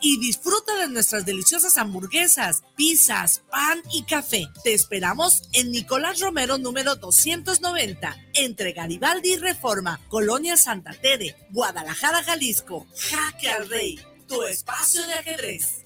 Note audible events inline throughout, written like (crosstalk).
y disfruta de nuestras deliciosas hamburguesas, pizzas, pan y café. Te esperamos en Nicolás Romero número 290, entre Garibaldi y Reforma, Colonia Santa Tere, Guadalajara, Jalisco. Jaque al Rey, tu espacio de ajedrez.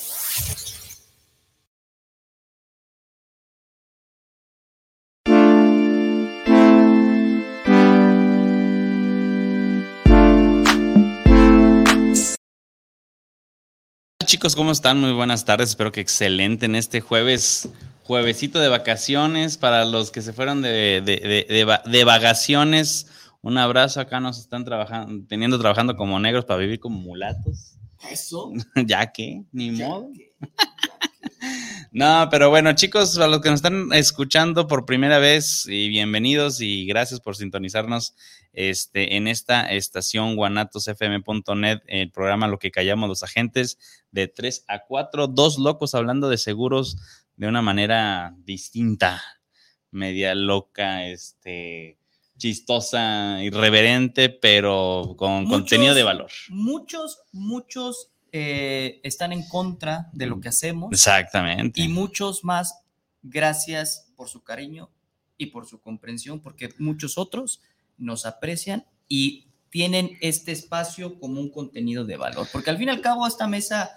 chicos, ¿cómo están? Muy buenas tardes, espero que excelente en este jueves, juevesito de vacaciones para los que se fueron de, de, vacaciones. Un abrazo, acá nos están trabajando, teniendo trabajando como negros para vivir como mulatos. Eso. (laughs) ya que, ni modo. (laughs) No, pero bueno, chicos, a los que nos están escuchando por primera vez, y bienvenidos y gracias por sintonizarnos este, en esta estación guanatosfm.net, el programa Lo que callamos los agentes, de 3 a 4, dos locos hablando de seguros de una manera distinta, media loca, este, chistosa, irreverente, pero con contenido de valor. Muchos, muchos eh, están en contra de lo que hacemos. Exactamente. Y muchos más, gracias por su cariño y por su comprensión, porque muchos otros nos aprecian y tienen este espacio como un contenido de valor. Porque al fin y al cabo, esta mesa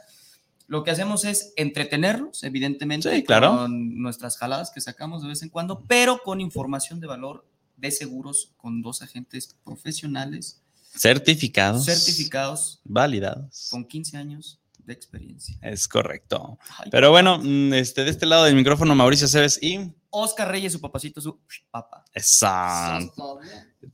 lo que hacemos es entretenerlos, evidentemente, con nuestras jaladas que sacamos de vez en cuando, pero con información de valor de seguros con dos agentes profesionales Certificados. Certificados. Validados. Con 15 años de experiencia. Es correcto. Pero bueno, mm, este, de este lado del micrófono, Mauricio Cebes y. Oscar Reyes, su papacito, su papá. Exacto.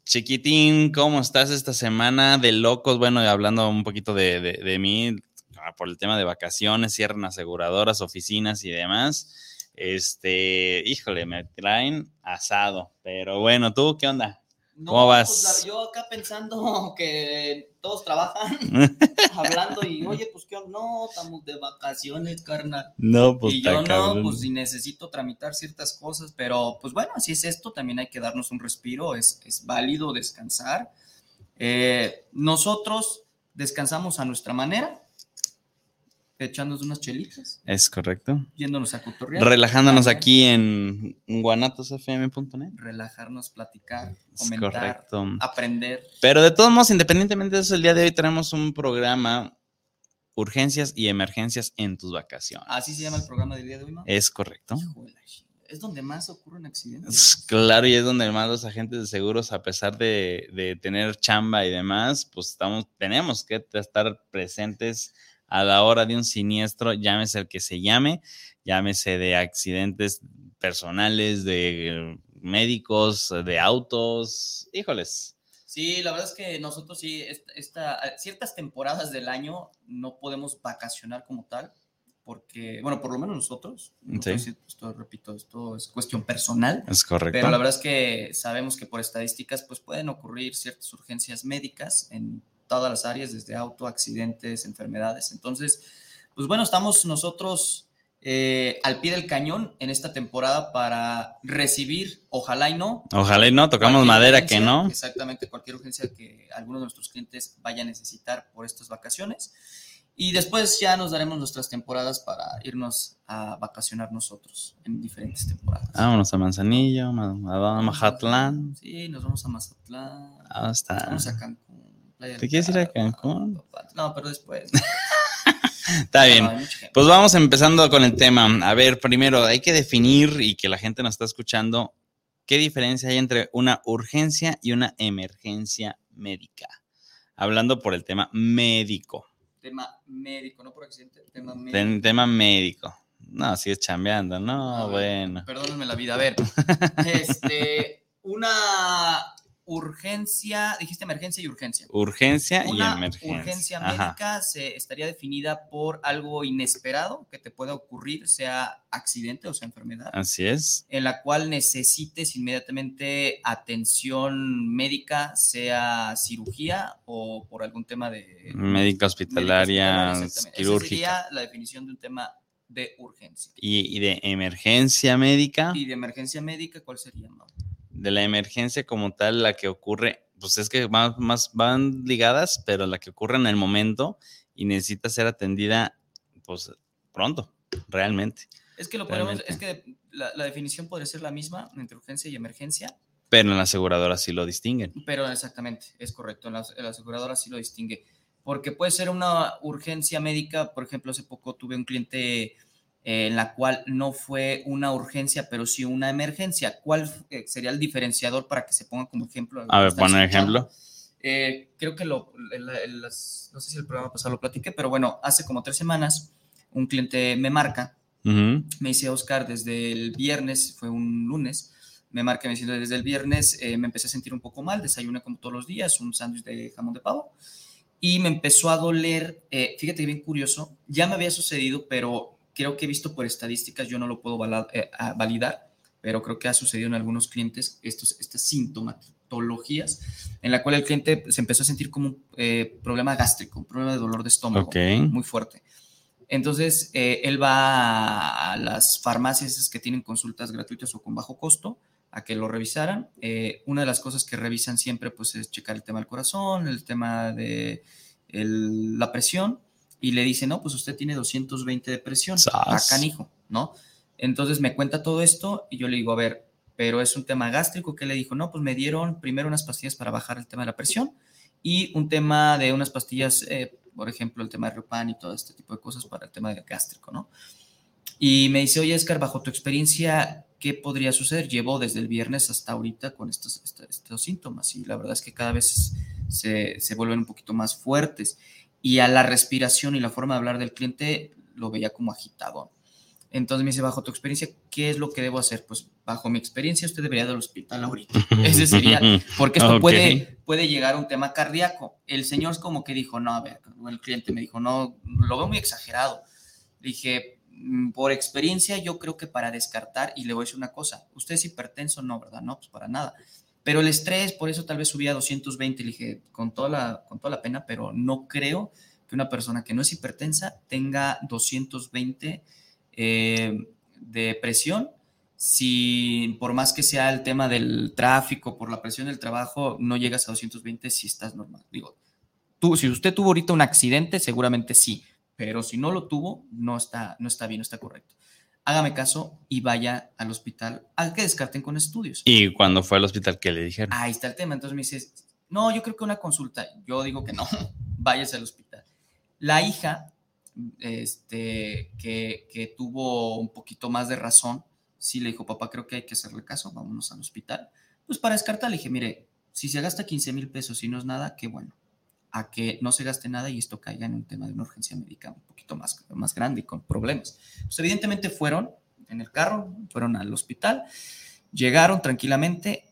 Chiquitín, ¿cómo estás esta semana de locos? Bueno, hablando un poquito de, de mí, ah, por el tema de vacaciones, cierran aseguradoras, oficinas y demás. Este, híjole, me traen asado. Pero bueno, ¿tú qué onda? ¿Cómo vas? Pues, yo acá pensando (laughs) que todos trabajan, (laughs) hablando y, oye, pues qué no, estamos de vacaciones, carnal. No, pues Y yo no, pues si necesito tramitar ciertas cosas, pero pues bueno, así es esto, también hay que darnos un respiro, es, es válido descansar. Eh, nosotros descansamos a nuestra manera, echándonos unas chelitas. Es correcto. Yéndonos a cotorrear. Relajándonos aquí en guanatosfm.net. Relajarnos, platicar, comentar, aprender. Pero de todos modos, independientemente de eso, el día de hoy tenemos un programa Urgencias y Emergencias en tus vacaciones. ¿Así se llama el programa del día de hoy, ¿no? Es correcto. es donde más ocurren accidentes. Claro, y es donde más los agentes de seguros, a pesar de, de tener chamba y demás, pues estamos, tenemos que estar presentes a la hora de un siniestro, llámese el que se llame, llámese de accidentes personales, de médicos, de autos, híjoles. Sí, la verdad es que nosotros sí, esta, ciertas temporadas del año no podemos vacacionar como tal, porque, bueno, por lo menos nosotros, sí. esto, repito, esto es cuestión personal. Es correcto. Pero la verdad es que sabemos que por estadísticas, pues pueden ocurrir ciertas urgencias médicas en todas las áreas, desde auto, accidentes, enfermedades. Entonces, pues bueno, estamos nosotros eh, al pie del cañón en esta temporada para recibir, ojalá y no. Ojalá y no, tocamos madera que no. Exactamente, cualquier urgencia que alguno de nuestros clientes vaya a necesitar por estas vacaciones. Y después ya nos daremos nuestras temporadas para irnos a vacacionar nosotros en diferentes temporadas. Vámonos a Manzanillo, a, Mazatlán. Sí, nos vamos a Mazatlán. Vamos a Cancún. ¿Te quieres ir a Cancún? No, pero después. (laughs) Está bien. Pues vamos empezando con el tema. A ver, primero hay que definir y que la gente nos está escuchando qué diferencia hay entre una urgencia y una emergencia médica. Hablando por el tema médico. Tema médico, no por accidente, tema médico. Tema médico. No, sigues chambeando. No, ver, bueno. Perdónenme la vida. A ver, (laughs) este, una urgencia, dijiste emergencia y urgencia. Urgencia y emergencia. urgencia Ajá. médica se estaría definida por algo inesperado que te pueda ocurrir, sea accidente o sea enfermedad, Así es. en la cual necesites inmediatamente atención médica, sea cirugía o por algún tema de Médica hospitalaria. Esa quirúrgica. sería la definición de un tema de urgencia. Y, y de emergencia médica. Y de emergencia médica, ¿cuál sería? Mau? De la emergencia como tal, la que ocurre, pues es que van, más, van ligadas, pero la que ocurre en el momento y necesita ser atendida, pues pronto, realmente. Es que lo podemos, es que la, la definición podría ser la misma entre urgencia y emergencia, Pero en la aseguradora sí lo distinguen. pero exactamente, es correcto, en la, en la aseguradora sí lo distingue, porque puede ser una urgencia médica, por ejemplo, hace poco tuve un cliente en la cual no fue una urgencia, pero sí una emergencia. ¿Cuál eh, sería el diferenciador para que se ponga como ejemplo? A ver, pon un ejemplo. Eh, creo que lo, en la- en las- no sé si el programa pasado lo platiqué, pero bueno, hace como tres semanas un cliente me marca Ujú. me dice Oscar desde el viernes, fue un lunes, me marca me diciendo desde el viernes eh, me empecé a sentir un poco mal, desayuné como todos los días, un sándwich de jamón de pavo y me empezó a doler, eh, fíjate bien curioso, ya me había sucedido, pero creo que he visto por estadísticas, yo no lo puedo eh, validar, pero creo que ha sucedido en algunos clientes estos, estas sintomatologías en la cual el cliente se empezó a sentir como un eh, problema gástrico, un problema de dolor de estómago Ok. muy fuerte. Entonces, eh, él va a las farmacias que tienen consultas gratuitas o con bajo costo a que lo revisaran. Eh, una de las cosas que revisan siempre pues, es checar el tema del corazón, el tema de el- la presión, y le dicen, no, pues usted tiene 220 de presión. Ah, canijo, ¿no? Entonces me cuenta todo esto y yo le digo, a ver, pero es un tema gástrico. que le dijo? No, pues me dieron primero unas pastillas para bajar el tema de la presión y un tema de unas pastillas, eh, por ejemplo, el tema de Riopan y todo este tipo de cosas para el tema del gástrico, ¿no? Y me dice, oye, Oscar, bajo tu experiencia, ¿qué podría suceder? Llevo desde el viernes hasta ahorita con estos, estos, estos síntomas y la verdad es que cada vez se, se vuelven un poquito más fuertes. Y a la respiración y la forma de hablar del cliente lo veía como agitado. Entonces me dice, bajo tu experiencia, ¿qué es lo que debo hacer? Pues bajo mi experiencia, usted debería ir al hospital ahorita. (laughs) Ese sería, porque esto puede, puede llegar a un tema cardíaco. El señor es como que dijo, no, a ver, el cliente me dijo, no, lo veo muy exagerado. Dije, "Mm, por experiencia, yo creo que para descartar, y le voy a decir una cosa, ¿usted es hipertenso? No, ¿verdad? No, pues para nada. Pero el estrés, por eso tal vez subía a 220, le dije, con toda la, con toda la pena, pero no creo que una persona que no es hipertensa tenga 220 eh, de presión si por más que sea el tema del tráfico, por la presión del trabajo, no llegas a 220 si estás normal. Digo, tú, si usted tuvo ahorita un accidente, seguramente sí, pero si no lo tuvo, no está, no está bien, no está correcto. Hágame caso y vaya al hospital a que descarten con estudios. Y cuando fue al hospital, ¿qué le dijeron? Ahí está el tema. Entonces me dices, no, yo creo que una consulta. Yo digo que no, (laughs) váyase al hospital. La hija, este, que, que tuvo un poquito más de razón, sí le dijo, papá, creo que hay que hacerle caso, vámonos al hospital. Pues para descartar, le dije, mire, si se gasta 15 mil pesos y no es nada, qué bueno. A que no se gaste nada y esto caiga en un tema de una urgencia médica un poquito más, más grande y con problemas. Pues evidentemente fueron en el carro, fueron al hospital, llegaron tranquilamente,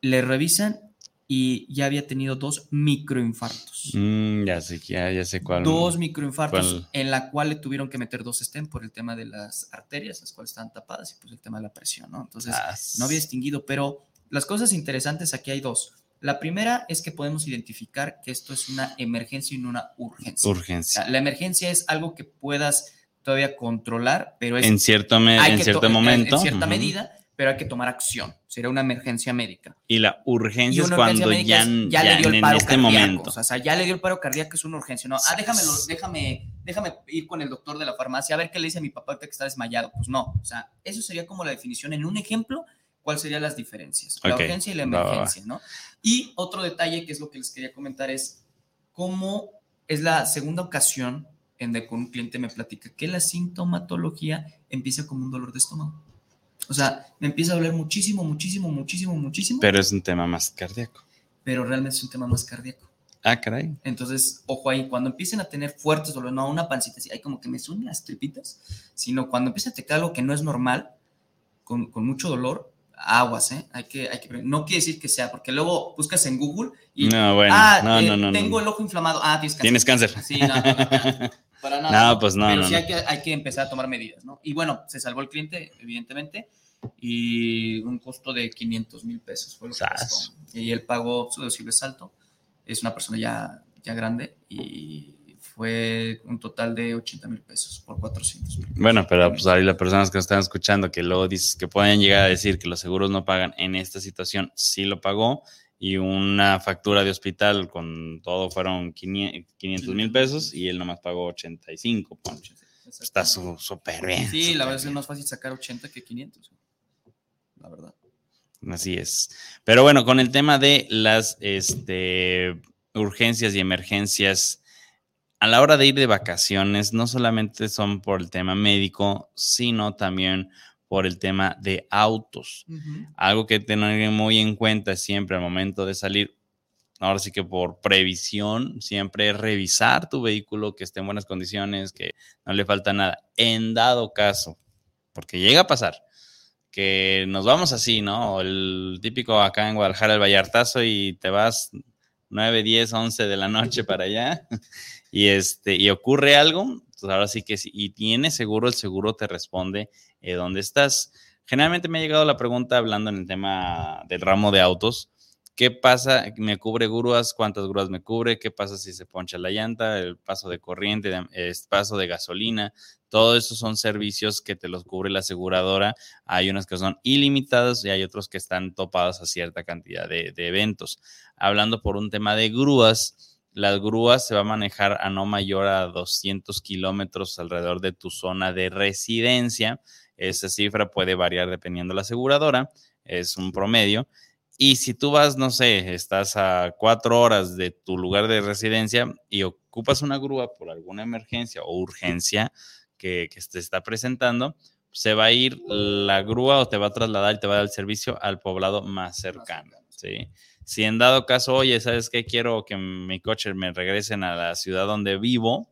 le revisan y ya había tenido dos microinfartos. Mm, ya sé, ya, ya sé cuál. Dos microinfartos ¿Cuál? en la cual le tuvieron que meter dos stent por el tema de las arterias, las cuales estaban tapadas, y pues el tema de la presión, ¿no? Entonces, Ah, no había distinguido, pero las cosas interesantes aquí hay dos. La primera es que podemos identificar que esto es una emergencia y no una urgencia. Urgencia. la emergencia es algo que puedas todavía controlar, pero es En cierto, en en- momento. en cierta medida, pero hay que tomar acción. Sería una emergencia médica. Y la urgencia Y es urgencia cuando ya, es, ya, le dio el en paro este cardíaco. momento. O sea, ya le dio el paro cardíaco, es una urgencia. No, ah, déjame, déjame, déjame ir con el doctor de la farmacia a ver qué le dice a mi papá que está desmayado. Pues no, o sea, eso sería como la definición en un ejemplo. ¿Cuáles serían las diferencias? La Ok, urgencia y la emergencia, ¿no? Y otro detalle que es lo que les quería comentar es cómo es la segunda ocasión en donde con un cliente me platica que la sintomatología empieza como un dolor de estómago. O sea, me empieza a doler muchísimo, muchísimo, muchísimo, muchísimo. Pero es un tema más cardíaco. Pero realmente es un tema más cardíaco. Ah, caray. Entonces, ojo ahí, cuando empiecen a tener fuertes dolores, no una pancita así, hay como que me suenan las tripitas, sino cuando empieza a detectar algo que no es normal, con, con mucho dolor, aguas, ¿eh? Hay que, hay que, no quiere decir que sea, porque luego buscas en Google y, No, bueno. ah, no, eh, no, no, tengo el ojo inflamado, ah, tienes cáncer. Tienes cáncer. Sí, no, no, no, (laughs) para nada. No, pues no, Pero no, sí. Hay, que, hay que empezar a tomar medidas, ¿no? Y bueno, se salvó el cliente, evidentemente, y un costo de 500 mil pesos fue lo que costó. Y él pagó su deducible salto, es una persona ya, ya grande, y fue un total de 80 mil pesos por 400 mil. Bueno, pero pues ahí las personas que están escuchando, que luego dices que pueden llegar a decir que los seguros no pagan en esta situación, sí lo pagó y una factura de hospital con todo fueron 500 mil pesos y él nomás pagó 85. ponche. Está súper bien. Sí, la verdad es bien. más fácil sacar 80 que 500. La verdad. Así es. Pero bueno, con el tema de las este, urgencias y emergencias, a la hora de ir de vacaciones, no solamente son por el tema médico, sino también por el tema de autos. Algo que tener muy en cuenta siempre al momento de salir, ahora sí que por previsión, siempre revisar tu vehículo, que esté en buenas condiciones, que no le falta nada. En dado caso, porque llega a pasar, que nos vamos así, ¿no? El típico acá en Guadalajara, el Vallartazo, y te vas 9, 10, 11 de la noche para allá, y, este, y ocurre algo, pues ahora sí que sí, y tienes seguro, el seguro te responde eh, dónde estás. Generalmente me ha llegado la pregunta hablando en el tema del ramo de autos. ¿Qué pasa? ¿Me cubre grúas? ¿Cuántas grúas me cubre? ¿Qué pasa si se poncha la llanta? El paso de corriente, el paso de gasolina. Todo eso son servicios que te los cubre la aseguradora. Hay unas que son ilimitadas y hay otros que están topados a cierta cantidad de, de eventos. Hablando por un tema de grúas, las grúas se va a manejar a no mayor a 200 kilómetros alrededor de tu zona de residencia. Esa cifra puede variar dependiendo de la aseguradora, es un promedio. Y si tú vas, no sé, estás a cuatro horas de tu lugar de residencia y ocupas una grúa por alguna emergencia o urgencia que, que te está presentando, se va a ir la grúa o te va a trasladar y te va a dar el servicio al poblado más cercano. ¿sí? Si en dado caso, oye, ¿sabes qué? Quiero que mi coche me regresen a la ciudad donde vivo,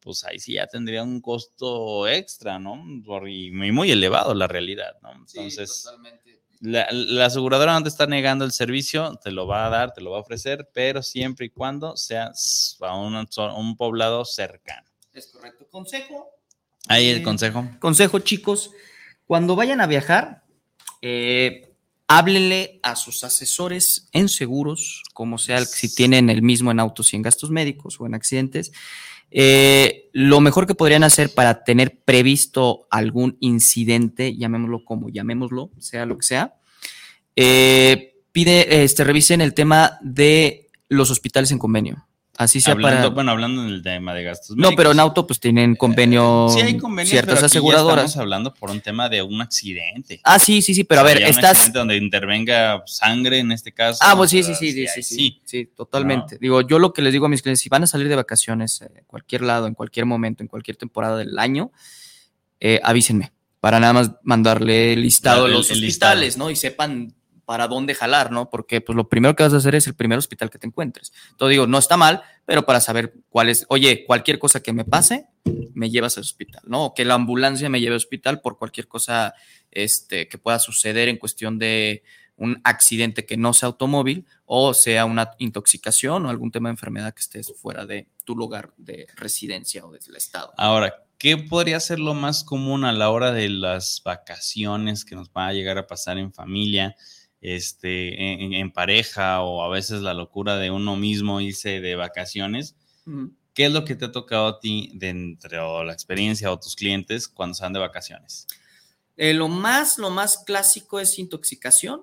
pues ahí sí ya tendría un costo extra, ¿no? Y muy, muy elevado la realidad, ¿no? Entonces, totalmente. la, la aseguradora no te está negando el servicio, te lo va a dar, te lo va a ofrecer, pero siempre y cuando sea s- a un, un poblado cercano. Es correcto. Consejo. Ahí el Sí. consejo. Consejo, chicos. Cuando vayan a viajar, eh, háblenle a sus asesores en seguros, como sea, si tienen el mismo en autos y en gastos médicos o en accidentes. Eh, lo mejor que podrían hacer para tener previsto algún incidente, llamémoslo como llamémoslo, sea lo que sea, eh, pide, este, revisen el tema de los hospitales en convenio. Así sea Hablando, para. Bueno, hablando en el tema de gastos no, pero en auto pues tienen convenio Sí, hay convenios, ciertas pero aquí ya aseguradoras. estamos hablando por un tema de un accidente. Ah, sí, sí, sí, pero a ver, un estás. accidente donde intervenga sangre en este caso. Ah, pues sí, sí, sí, sí, sí, sí, sí, totalmente. No. Digo, yo lo que les digo a mis clientes, si van a salir de vacaciones, eh, cualquier lado, en cualquier momento, en cualquier temporada del año, eh, avísenme para nada más mandarle el listado El- los el hospitales, ¿no? Y sepan para dónde jalar, ¿no? Porque pues lo primero que vas a hacer es el primer hospital que te encuentres. Entonces digo, no está mal, pero para saber cuál es, oye, cualquier cosa que me pase, me llevas al hospital, ¿no? O que la ambulancia me lleve al hospital por cualquier cosa este, que pueda suceder en cuestión de un accidente que no sea automóvil o sea una intoxicación o algún tema de enfermedad que estés fuera de tu lugar de residencia o del estado. Ahora, ¿qué podría ser lo más común a la hora de las vacaciones que nos va a llegar a pasar en familia, este, en, en pareja o a veces la locura de uno mismo irse de vacaciones? ¿Qué es lo que te ha tocado a ti dentro de la experiencia o tus clientes cuando se van de vacaciones? Eh, lo más, lo más clásico es intoxicación.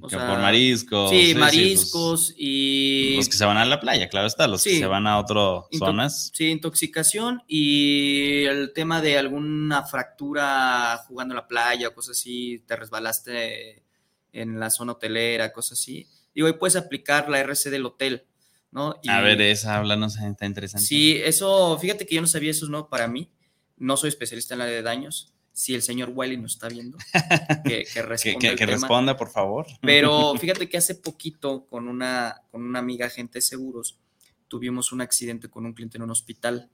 O Que sea, por mariscos. sí, pues, mariscos y... Los que se van a la playa, claro está, los que se van a otras zonas. Sí, intoxicación y el tema de alguna fractura jugando en la playa o cosas así, te resbalaste en la zona hotelera, cosas así. Digo, ahí puedes aplicar la RC del hotel, ¿no? A ver, esa, háblanos, está interesante. Sí, eso, fíjate que yo no sabía, eso es nuevo para mí. No soy especialista en la de daños. Si el señor Wiley nos está viendo, (laughs) que, responda. que- responda, por favor. Pero (laughs) fíjate que hace poquito con una, con una amiga agente de seguros tuvimos un accidente con un cliente en un hospital.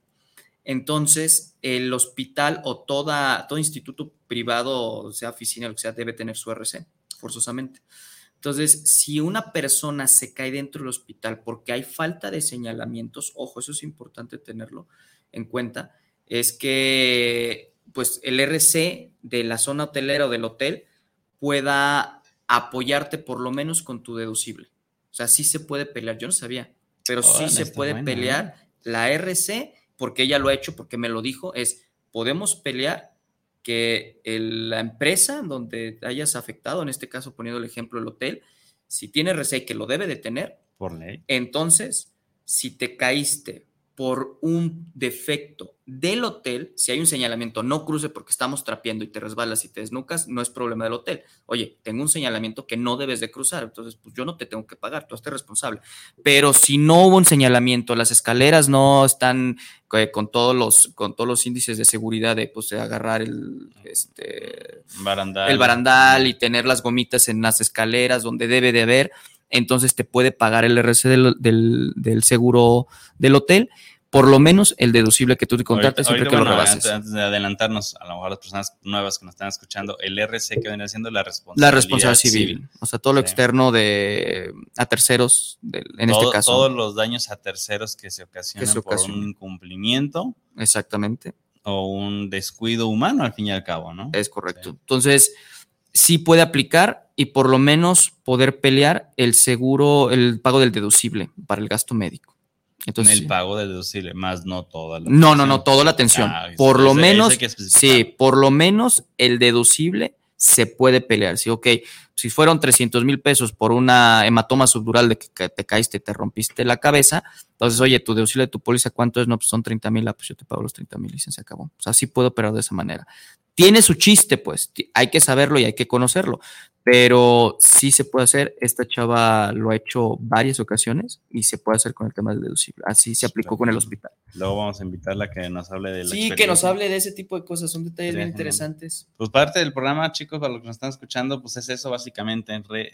Entonces, el hospital o toda, todo instituto privado, sea oficina, lo que sea, debe tener su RC, forzosamente. Entonces, si una persona se cae dentro del hospital porque hay falta de señalamientos, ojo, eso es importante tenerlo en cuenta, es que pues el RC de la zona hotelera o del hotel pueda apoyarte por lo menos con tu deducible. O sea, sí se puede pelear. Yo no sabía, pero sí se puede bueno, pelear la RC, porque ella lo ha hecho, porque me lo dijo, es, podemos pelear que el- la empresa donde hayas afectado, en este caso poniendo el ejemplo el hotel, si tiene RC que lo debe de tener, Por ley. entonces, si te caíste por un defecto del hotel, si hay un señalamiento, no cruce porque estamos trapeando y te resbalas y te desnucas, no es problema del hotel. Oye, tengo un señalamiento que no debes de cruzar, entonces pues yo no te tengo que pagar, tú estés responsable. Pero si no hubo un señalamiento, las escaleras no están eh, con todos los con todos los índices de seguridad de pues de agarrar el este Barandal. el barandal y tener las gomitas en las escaleras donde debe de haber, entonces te puede pagar el RC del, del- del seguro del hotel, por lo menos el deducible que tú te contratas siempre que lo rebases. Antes, antes de adelantarnos, a lo mejor las personas nuevas que nos están escuchando, el RC que viene siendo la responsabilidad, La responsabilidad civil, o sea, todo lo Sí. externo de a terceros, en Todo- este caso. Todos los daños a terceros que se ocasionan Que se por un incumplimiento Exactamente, o un descuido humano, al fin y al cabo, ¿no? es correcto. Sí. Entonces, sí puede aplicar y por lo menos poder pelear el seguro, el pago del deducible para el gasto médico. Entonces, el sí. pago de deducible, más no toda la No, no, no, toda la atención. Ah, por lo menos, sí, por lo menos el deducible se puede pelear. Sí, ok, si fueron 300 mil pesos por una hematoma subdural de que te caíste y te rompiste la cabeza, entonces, oye, tu deducible de tu póliza, ¿cuánto es? No, pues son 30 mil, ah, pues yo te pago los 30 mil y se acabó. O sea, sí puedo operar de esa manera. Tiene su chiste, pues, hay que saberlo y hay que conocerlo, pero sí se puede hacer. Esta chava lo ha hecho varias ocasiones y se puede hacer con el tema del deducible. Así se aplicó con el hospital. Luego vamos a invitarla a que nos hable de la Sí, que nos hable de ese tipo de cosas, son detalles Sería bien interesantes. Pues parte del programa, chicos, para los que nos están escuchando, pues es eso básicamente, re-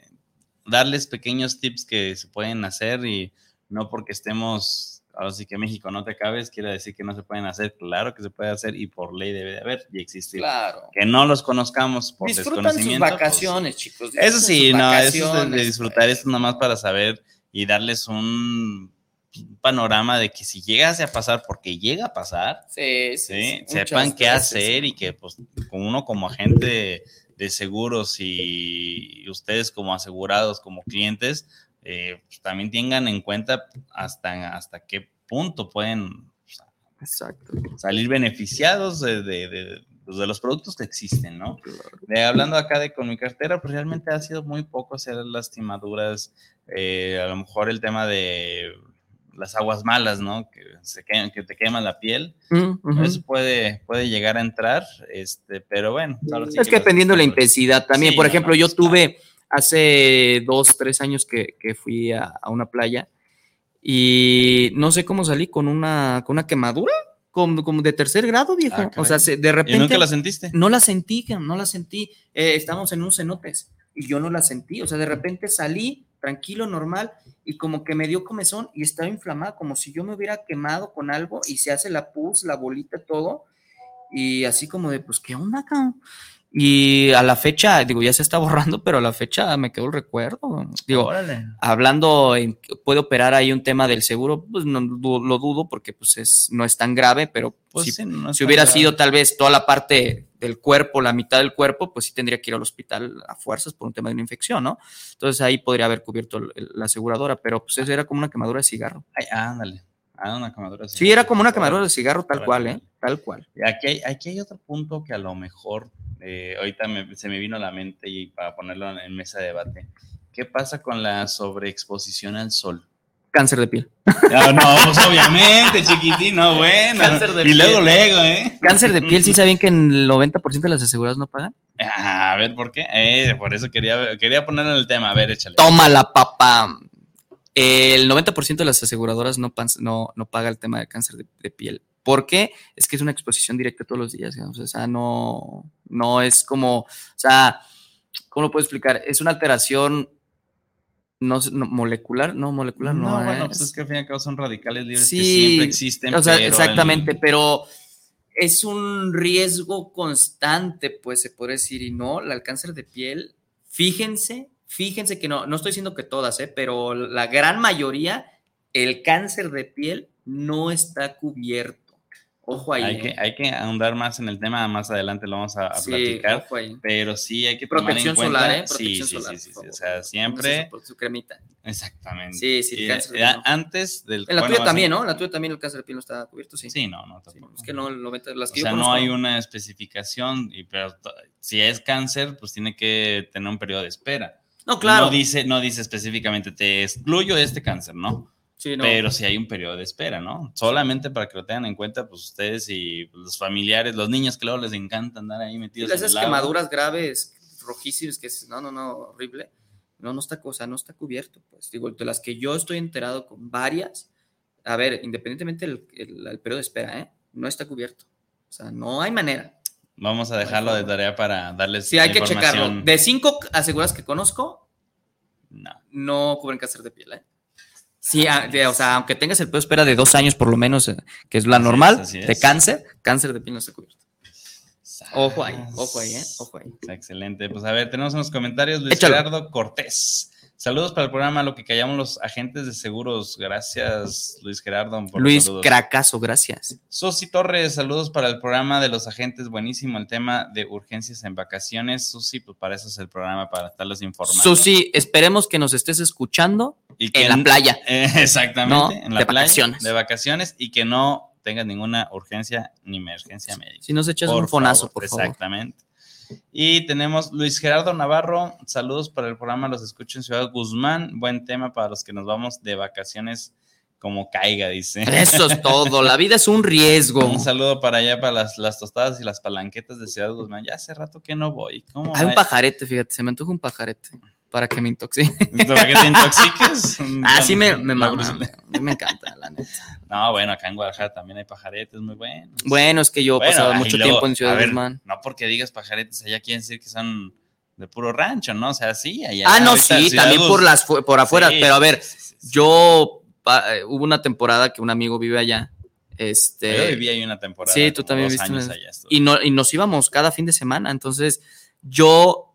darles pequeños tips que se pueden hacer y no porque estemos, ahora sí que México no te cabes, quiere decir que no se pueden hacer, claro que se puede hacer y por ley debe de haber y existir. Claro. Que no los conozcamos por Disfrutan sus desconocimiento. pues, vacaciones, chicos. eso sí, sus no, eso es de- de, disfrutar, pues. esto nomás para saber y darles un panorama de que si llegase a pasar, porque llega a pasar, Sí, sí, ¿sí? sepan qué hacer y que pues uno como agente de, seguros y ustedes como asegurados, como clientes, eh, pues, también tengan en cuenta hasta, hasta qué punto pueden salir beneficiados de, de- de- pues, de los productos que existen, ¿no? Hablando acá de con mi cartera, pues realmente ha sido muy poco hacer lastimaduras, eh, a lo mejor el tema de las aguas malas, ¿no? Que, se queman- que te quema la piel. Mm, ujú. Eso puede, puede llegar a entrar, este, pero bueno. ahora sí es que dependiendo de la intensidad también. Sí, Por ejemplo, no, yo claro. tuve hace dos, tres años que, que fui a, a una playa y no sé cómo salí con una, con una quemadura, como, como de tercer grado, viejo. Ah, o sea, se- de ¿Y repente. nunca la sentiste? No la sentí, no la sentí. Eh, estábamos en un cenotes y yo no la sentí. O sea, de repente salí tranquilo, normal, y como que me dio comezón y estaba inflamada, como si yo me hubiera quemado con algo y se hace la pus, la bolita, todo. Y así como de, pues, ¿qué onda, cabrón? Y a la fecha, digo, ya se está (laughs) borrando, pero a la fecha me quedó el recuerdo. Digo, Órale. hablando, puede operar ahí un tema del seguro, pues no lo dudo porque pues es, no es tan grave, pero Pues sí sí, no si hubiera grave. sido tal vez toda la parte del cuerpo, la mitad del cuerpo, pues sí tendría que ir al hospital a fuerzas por un tema de una infección, ¿no? Entonces ahí podría haber cubierto la aseguradora, pero pues eso era como una quemadura de cigarro. Ay, ándale. Ah, una quemadura. Sí, era como una quemadura de cigarro tal cual, ¿eh? Tal cual. Y Aquí hay, aquí hay otro punto que a lo mejor eh, ahorita me- se me vino a la mente y para ponerlo en, mesa de debate. ¿Qué pasa con la sobreexposición al sol? Cáncer de piel. No, no, pues obviamente, chiquitín, no, bueno. Cáncer de y luego, piel. luego, ¿eh? Cáncer de piel, ¿sí saben que en el 90% de las aseguradoras no pagan? Ah, A ver, ¿por qué? Eh, por eso quería, quería ponerlo en el tema. A ver, échale. Toma la papá. El 90% de las aseguradoras no, no, no paga el tema de cáncer de, de piel. ¿Por qué? Es que es una exposición directa todos los días. O sea, no, no es como, o sea, ¿cómo lo puedo explicar? Es una alteración no, no, molecular, no, molecular no. No, bueno, es- pues es que al fin y al cabo son radicales libres que Sí, siempre existen. o sea, pero el- exactamente, pero es un riesgo constante, pues se puede decir, y no, el cáncer de piel, fíjense, fíjense que no, no estoy diciendo que todas, ¿eh? pero la gran mayoría, el cáncer de piel no está cubierto. Ojo ahí. hay, ¿eh? que, hay que ahondar más en el tema, más adelante lo vamos a, a Sí, platicar. ojo ahí. Pero sí hay que Protección tomar en cuenta. solar, ¿eh? Protección sí, solar, sí, sí, por sí, O sea, siempre. Póngase Su, cremita. Exactamente. Sí, sí, el cáncer de eh, piel no. antes del. En la tuya también, ¿no? En la tuya también el cáncer de piel no está cubierto, sí. Sí, no, no, Sí, es que no, el 90, las O que sea, no hay una especificación, y, pero si es cáncer, pues tiene que tener un periodo de espera. No, claro. No dice, no dice específicamente, te excluyo este cáncer, ¿no? Sí, no. Pero sí hay un periodo de espera, ¿no? Solamente para que lo tengan en cuenta, pues ustedes y los familiares, los niños que luego les encanta andar ahí metidos en esas agua. quemaduras graves, rojísimas, que es, no, no, no, horrible. No, no está cosa, no está cubierto. Pues digo, de las que yo estoy enterado con varias, a ver, independientemente del el, el periodo de espera, ¿eh? No está cubierto. O sea, no hay manera. Vamos a dejarlo de tarea para darles Sí, hay que checarlo. De cinco aseguradas que conozco, No. no cubren cáncer de piel, ¿eh? Sí, a- de- o sea, aunque tengas el de espera de dos años por lo menos, eh, que es la es, normal, de es. cáncer, cáncer de piel no está cubierto. Ojo ahí, ojo ahí, ¿eh? Ojo ahí. Excelente. Pues a ver, tenemos unos comentarios. Luis Échalo. Gerardo Cortés. Saludos para el programa Lo que callamos los agentes de seguros. Gracias, Luis Gerardo. Por Luis. Cracazo, gracias. Susi Torres, saludos para el programa de los agentes. Buenísimo el tema de urgencias en vacaciones. Susi, pues para eso es el programa, para estarlos informando. Susi, esperemos que nos estés escuchando Y en la playa. Eh, (laughs) exactamente, No, en la de playa. vacaciones. De vacaciones y que no tengas ninguna urgencia ni emergencia médica. Si nos echas Por un fonazo, favor, por favor. Exactamente. Y tenemos Luis Gerardo Navarro. Saludos para el programa Los Escucho en Ciudad Guzmán. Buen tema para los que nos vamos de vacaciones como caiga, dice. Eso es todo. La vida es un riesgo. Un saludo para allá, para las, las tostadas y las palanquetas de Ciudad Guzmán. Ya hace rato que no voy. ¿Cómo Hay un pajarete, fíjate, se me antoja un pajarete para que me intoxique. ¿Para que te intoxiques? (laughs) Ah, sí me, me mama, me- a mí me encanta, la neta. No, bueno, acá en Guadalajara también hay pajaretes muy buenos. Bueno, es que yo he Bueno, pasado ay, mucho luego, tiempo en Ciudad ver, Guzmán. No porque digas pajaretes allá quiere decir que son de puro rancho, ¿no? O sea, sí, allá. Ah, no, sí, también Guz- por las por afuera, Sí, pero a ver, sí, sí, sí. yo eh, hubo una temporada que un amigo vive allá. Este, Yo viví ahí una temporada. Sí, tú también dos viste años una- allá y, no, y nos íbamos cada fin de semana. Entonces, yo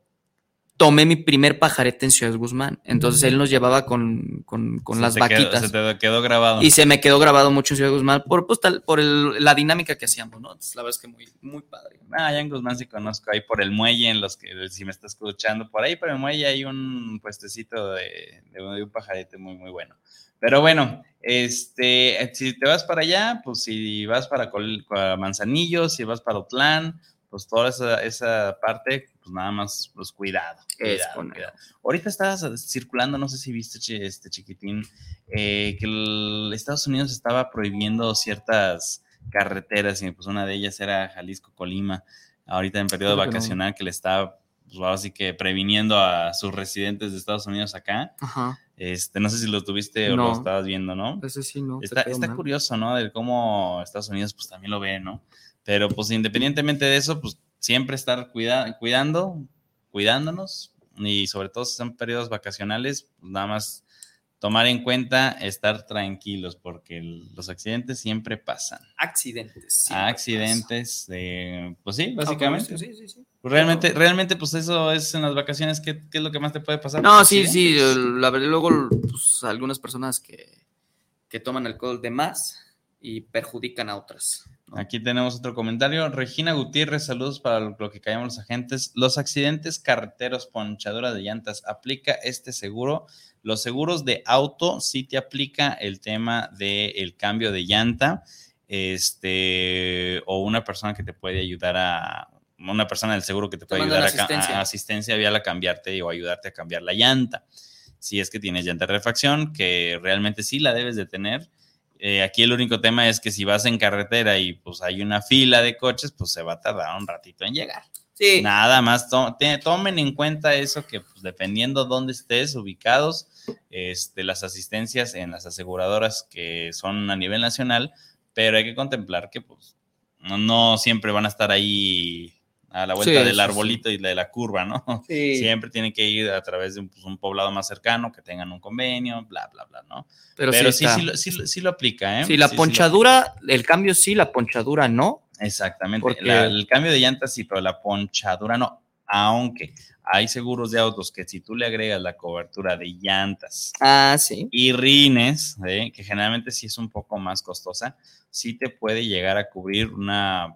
tomé mi primer pajarete en Ciudad Guzmán. Entonces, él nos llevaba con, con, con Se las quedó- vaquitas. se te quedó grabado. y se me quedó grabado mucho en Ciudad Guzmán por, pues, tal- por el- la dinámica que hacíamos, ¿no? Entonces, la verdad es que muy, muy padre. Ah, allá en Guzmán sí conozco ahí por el muelle, en los que si me estás escuchando por ahí por el muelle hay un puestecito de, de un- de un pajarete muy muy bueno. Pero bueno, este, si te vas para allá, pues si vas para Manzanillo, si vas para Otlán, pues toda esa, esa parte, pues nada más, pues cuidado. Es cuidado, con- cuidado. Ahorita estabas circulando, no sé si viste, este chiquitín, eh, que el Estados Unidos estaba prohibiendo ciertas carreteras y pues una de ellas era Jalisco-Colima, ahorita en periodo Creo que no. vacacional que le está, pues ahora sí que previniendo a sus residentes de Estados Unidos acá. Ajá. Este, no sé si lo tuviste o lo estabas viendo, ¿no? Ese sí, no. Está, está curioso, ¿no? De cómo Estados Unidos pues también lo ve, ¿no? Pero pues independientemente de eso, pues siempre estar cuida- cuidando, cuidándonos y sobre todo si son periodos vacacionales, pues nada más tomar en cuenta estar tranquilos porque el- los accidentes siempre pasan. Accidentes. sí, accidentes, de, pues sí, pasa. básicamente. Sí, sí, sí. Pues realmente, realmente, pues eso es en las vacaciones, ¿qué, qué es lo que más te puede pasar? No, Pues, sí, sí. La verdad, luego, pues, algunas personas que, que toman alcohol de más y perjudican a otras. Aquí tenemos otro comentario. Regina Gutiérrez, saludos para lo que callamos los agentes. Los accidentes carreteros, ponchadura de llantas, ¿aplica este seguro? Los seguros de auto sí te aplica el tema del cambio de llanta, este, o una persona que te puede ayudar a, una persona del seguro que te puede ayudar a, a asistencia vial a cambiarte o ayudarte a cambiar la llanta. Si es que tienes llanta de refacción, que realmente sí la debes de tener. Eh, aquí el único tema es que si vas en carretera y pues hay una fila de coches, pues se va a tardar un ratito en llegar. Sí. Nada más to- te- tomen en cuenta eso que pues, dependiendo dónde estés ubicados, este, las asistencias en las aseguradoras que son a nivel nacional, pero hay que contemplar que pues no, no siempre van a estar ahí a la vuelta Sí, del sí, arbolito y de la curva, ¿no? (laughs) Sí. Siempre tienen que ir a través de un, pues, un poblado más cercano, que tengan un convenio, bla, bla, bla, ¿no? Pero, Pero, sí, sí, lo, aplica, ¿eh? Sí, la ponchadura, el cambio sí, la ponchadura no. Exactamente. Porque- La- el cambio de llantas sí, pero la ponchadura no. Aunque hay seguros de autos que si tú le agregas la cobertura de llantas Ah, sí. y rines, ¿eh? que generalmente sí es un poco más costosa, sí te puede llegar a cubrir una,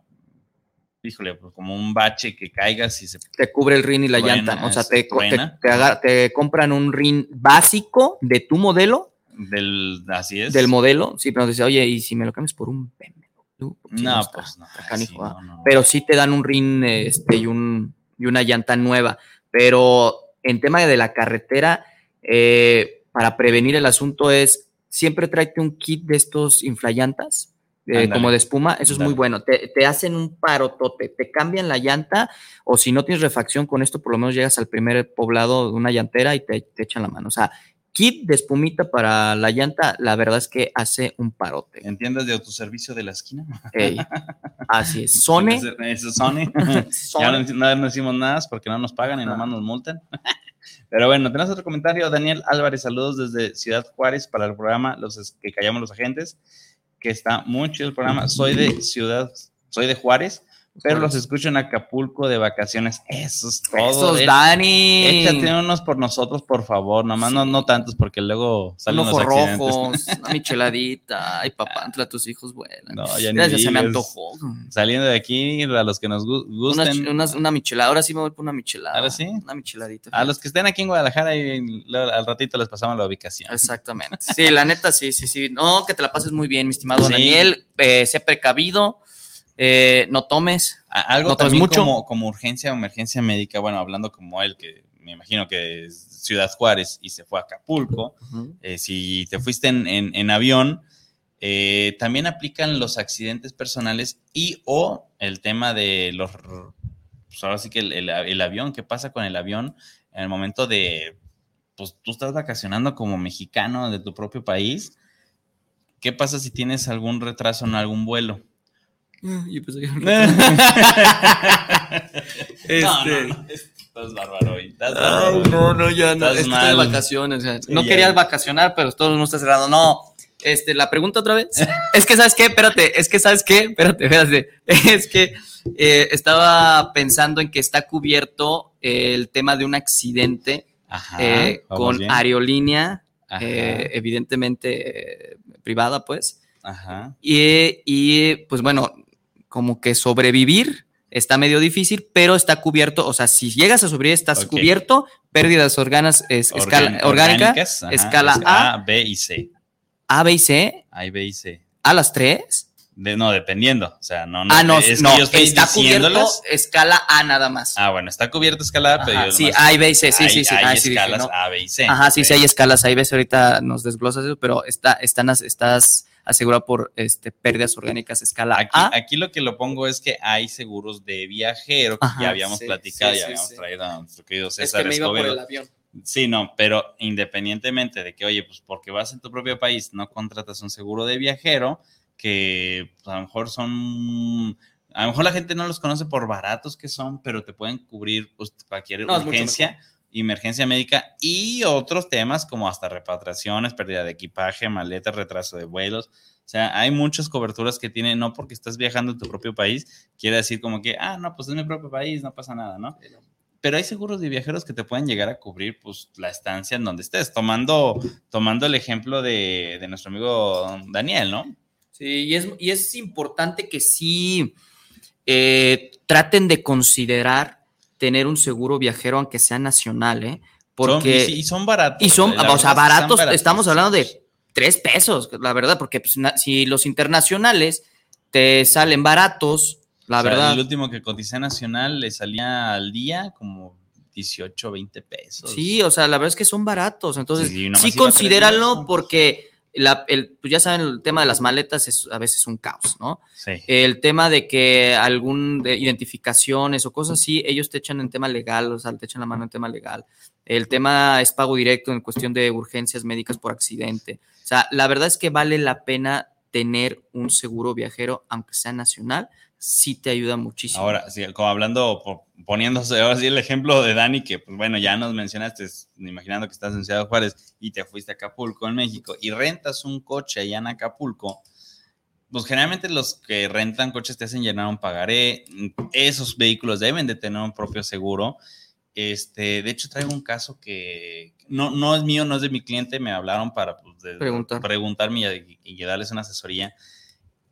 híjole, pues como un bache que caigas y se Te cubre el rin y la Truena, llanta. O sea, te, te, te agar- te compran un rin básico de tu modelo, del, así es. del modelo. Sí, pero dice, oye, ¿y si me lo cambias por un BMW? Pues sí, No, está- pues no. está canijo, sí, no, no. pero sí te dan un rin este, y, un, y una llanta nueva. Pero en tema de la carretera, eh, para prevenir el asunto es siempre tráete un kit de estos inflallantas. Eh, como de espuma, eso es muy bueno. Te, te hacen un parotote, te cambian la llanta, o si no tienes refacción con esto, por lo menos llegas al primer poblado de una llantera y te, te echan la mano. O sea, kit de espumita para la llanta, la verdad es que hace un parote. ¿En tiendas de autoservicio de la esquina? Ey, así es. (laughs) Sone. Eso es Sony. (laughs) ya no, no, no decimos nada porque no nos pagan y Ajá. nomás nos multan. (laughs) Pero bueno, tenemos otro comentario. Daniel Álvarez, saludos desde Ciudad Juárez para el programa Los que callamos los agentes, que está muy chido el programa. Soy de Ciudad, soy de Juárez, pero los escucho en Acapulco de vacaciones. Eso es todo. Esos Eh, Dani. Échate unos por nosotros, por favor. Nomás no, no tantos porque luego salen Un los ojo accidentes. rojo, (laughs) una micheladita. Ay, papá, entre tus hijos vuelan. No, ya ya se me antojó. Saliendo de aquí, a los que nos gu- Una, gusten. una, una michelada. Ahora sí me voy por una michelada. ¿Ahora sí? Una micheladita. A los que estén aquí en Guadalajara y al ratito les pasamos la ubicación. Exactamente. Sí, la neta, sí, sí, sí. No, que te la pases muy bien, mi estimado Sí. Daniel. Eh, sé precavido. Eh, no tomes. Algo ¿No tomes también mucho? Como, como urgencia o emergencia médica, bueno, hablando como él, que me imagino que es Ciudad Juárez y se fue a Acapulco, eh, si te fuiste en, en- en avión, eh, también aplican los accidentes personales y o el tema de los, pues ahora sí que el, el- el avión, ¿qué pasa con el avión en el momento de, pues tú estás vacacionando como mexicano de tu propio país? ¿Qué pasa si tienes algún retraso en algún vuelo? (laughs) Yo pensé que- (laughs) Este... No, no, no, Estás bárbaro hoy. Estás bárbaro Ay, no, no, ya no. Estás Es que estoy de mal. vacaciones. o sea, Sí, no ya. querías vacacionar, pero todo el mundo está cerrado. No. Este, la pregunta otra vez. (laughs) es que, ¿sabes qué? Espérate, es que, ¿sabes qué? Espérate, espérate. Es que eh, estaba pensando en que está cubierto el tema de un accidente Ajá, eh, con bien. aerolínea, eh, evidentemente eh, privada, pues. ajá. Y, y, pues bueno, como que sobrevivir está medio difícil, pero está cubierto, o sea, si llegas a sobrevivir, estás cubierto, pérdidas organas, es, escala, orgánica, ajá, escala es A. B y C. A, B y C, Hay B y C. a las tres. De, no, dependiendo. O sea, no, no. ah, no, es no, está cubierto escala A nada más. Ah, bueno, está cubierto escalada, pero Ajá, yo sí, A y B y C, sí, hay, sí, sí. Hay ah, sí, dije, escalas ¿no? A, B y C. Ajá, sí, sí hay escalas, ahí ves, ahorita nos desglosas eso, pero está, están, estás asegurado por este, pérdidas orgánicas escala Aquí, A. aquí lo que lo pongo es que hay seguros de viajero que Ajá, ya habíamos sí, platicado, sí, ya sí, habíamos traído a nuestro querido es César que me iba por Escobedo. el avión. Sí, no, pero independientemente de que, oye, pues porque vas en tu propio país, no contratas un seguro de viajero, que pues, a lo mejor son, a lo mejor la gente no los conoce por baratos que son, pero te pueden cubrir pues, cualquier No, es urgencia, emergencia médica y otros temas como hasta repatriaciones, pérdida de equipaje, maletas, retraso de vuelos. O sea, hay muchas coberturas que tienen, no porque estás viajando en tu propio país, quiere decir como que, ah, no, pues es mi propio país, no pasa nada, ¿no? pero hay seguros de viajeros que te pueden llegar a cubrir pues la estancia en donde estés, tomando, tomando el ejemplo de, de nuestro amigo Daniel, ¿no? Sí, y es, y es importante que sí eh, traten de considerar tener un seguro viajero, aunque sea nacional, ¿eh? Porque, Son- y, y son baratos. y son, la o sea, baratos, baratos. estamos hablando de tres pesos, la verdad, porque pues, na- si los internacionales te salen baratos, la O sea, verdad. El último que coticé nacional le salía al día como 18, 20 pesos. Sí, o sea, la verdad es que son baratos. Entonces, Sí, sí, tres considéralo porque la- el, pues ya saben, el tema de las maletas es a veces un caos, ¿no? Sí. El tema de que algún de identificaciones o cosas así, ellos te echan en tema legal, o sea, te echan la mano en tema legal. El tema es pago directo en cuestión de urgencias médicas por accidente. O sea, la verdad es que vale la pena tener un seguro viajero, aunque sea nacional, sí te ayuda muchísimo. Ahora, sí, como hablando, po- poniéndose ahora sí el ejemplo de Dani, que pues bueno, ya nos mencionaste, imaginando que estás en Ciudad Juárez y te fuiste a Acapulco, en México, y rentas un coche allá en Acapulco, pues generalmente los que rentan coches te hacen llenar un pagaré, esos vehículos deben de tener un propio seguro. Este, de hecho, traigo un caso que no, no es mío, no es de mi cliente, me hablaron para pues, de- Preguntar. preguntarme y, y darles una asesoría,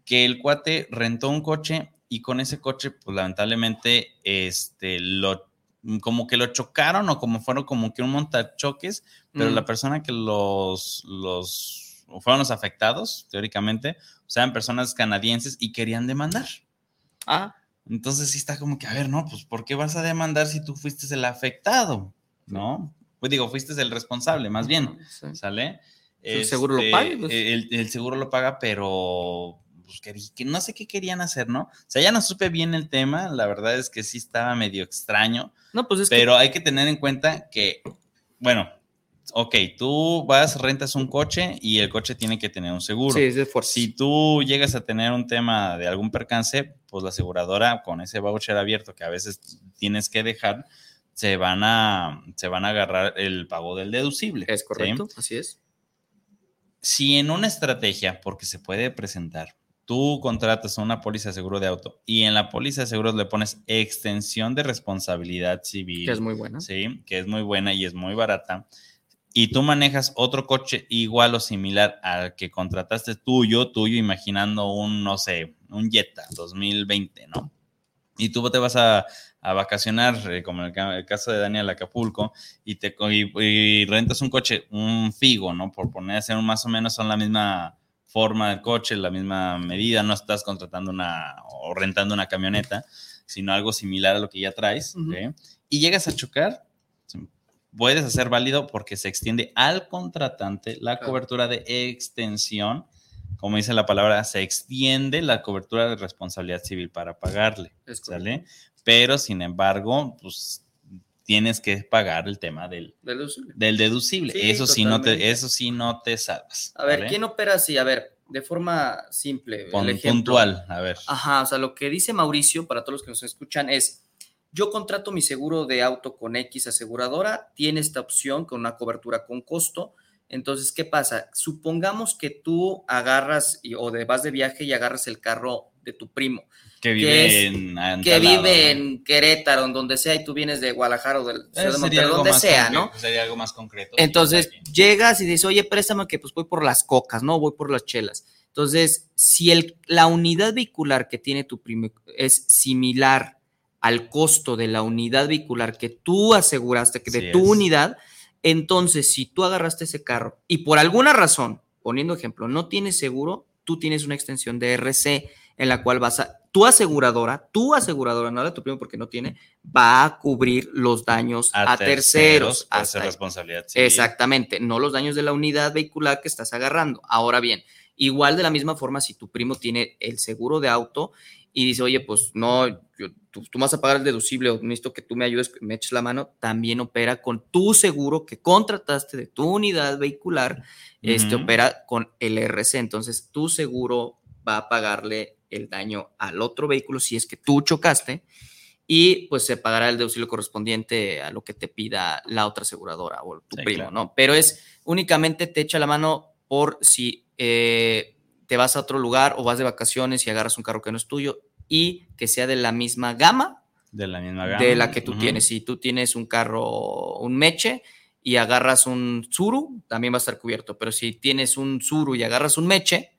que el cuate rentó un coche y con ese coche, pues lamentablemente, este, lo, como que lo chocaron o como fueron como que un montachoques, pero Mm. la persona que los, los, fueron los afectados, teóricamente, o sea, eran personas canadienses y querían demandar. Ah, Entonces sí está como que, a ver, no, pues ¿por qué vas a demandar si tú fuiste el afectado? ¿No? Pues digo, fuiste el responsable, más bien, sí. ¿sale? El seguro lo paga, pues. El, el seguro lo paga, pero pues, que, que no sé qué querían hacer, ¿no? O sea, ya no supe bien el tema, la verdad es que sí estaba medio extraño, No, pues es que pero hay que tener en cuenta que, bueno, ok, tú vas, rentas un coche y el coche tiene que tener un seguro. sí, es de fuerza. Si tú llegas a tener un tema de algún percance, pues la aseguradora con ese voucher abierto que a veces tienes que dejar, se van a, se van a agarrar el pago del deducible. Es ¿sí? correcto, así es. Si en una estrategia, porque se puede presentar, tú contratas una póliza de seguro de auto y en la póliza de seguros le pones extensión de responsabilidad civil, Que es muy buena. sí, que es muy buena y es muy barata, y tú manejas otro coche igual o similar al que contrataste tuyo, tuyo, imaginando un, no sé, un Jetta 2020, ¿no? Y tú te vas a, a vacacionar, eh, como en el, ca- el caso de Daniel Acapulco, y te y, y rentas un coche, un Figo, ¿no? Por poner a un más o menos son la misma forma del coche, la misma medida, no estás contratando una o rentando una camioneta, sino algo similar a lo que ya traes, Ujú. ¿ok? Y llegas a chocar, puedes hacer válido porque se extiende al contratante la Claro. cobertura de extensión, como dice la palabra, se extiende la cobertura de responsabilidad civil para pagarle. ¿sale? Pero, sin embargo, pues tienes que pagar el tema del, Deducible. del deducible. Sí, eso, sí no te, eso sí no te salvas. A ver, ¿vale? ¿quién opera así? A ver, de forma simple. Pon- el puntual, a ver. Ajá, o sea, lo que dice Mauricio, para todos los que nos escuchan, es, yo contrato mi seguro de auto con X aseguradora, tiene esta opción con una cobertura con costo. Entonces, ¿qué pasa? Supongamos que tú agarras y- o de, vas de viaje y agarras el carro de tu primo, que vive es- en, que vive en Querétaro, en donde sea, y tú vienes de Guadalajara o del de Monterrey, donde sea, ¿no? Sería algo más concreto. Entonces llegas y dices, oye, préstame que pues voy por las cocas, ¿no? Voy por las chelas. Entonces, si el, la unidad vehicular que tiene tu primo es similar al costo de la unidad vehicular que tú aseguraste, que de Sí tu es. unidad, entonces si tú agarraste ese carro y por alguna razón, poniendo ejemplo, no tienes seguro, tú tienes una extensión de RC en la cual vas a, tu aseguradora, tu aseguradora, no la de tu primo porque no tiene, va a cubrir los daños a, terceros. hasta ser ahí. responsabilidad civil. Exactamente, no los daños de la unidad vehicular que estás agarrando. Ahora bien, igual de la misma forma, si tu primo tiene el seguro de auto y dice, oye, pues no, yo- tú, tú vas a pagar el deducible o necesito que tú me ayudes, me eches la mano, también opera con tu seguro que contrataste de tu unidad vehicular, este opera con el RC. Entonces, tu seguro va a pagarle el daño al otro vehículo si es que tú chocaste y pues se pagará el deducible correspondiente a lo que te pida la otra aseguradora o tu Sí, primo, claro. ¿no? Pero es únicamente te echa la mano por si eh, te vas a otro lugar o vas de vacaciones y agarras un carro que no es tuyo y que sea de la misma gama De la misma gama. de la que tú tienes. Si tú tienes un carro, un Meche y agarras un Zuru, también va a estar cubierto. Pero si tienes un Zuru y agarras un Meche,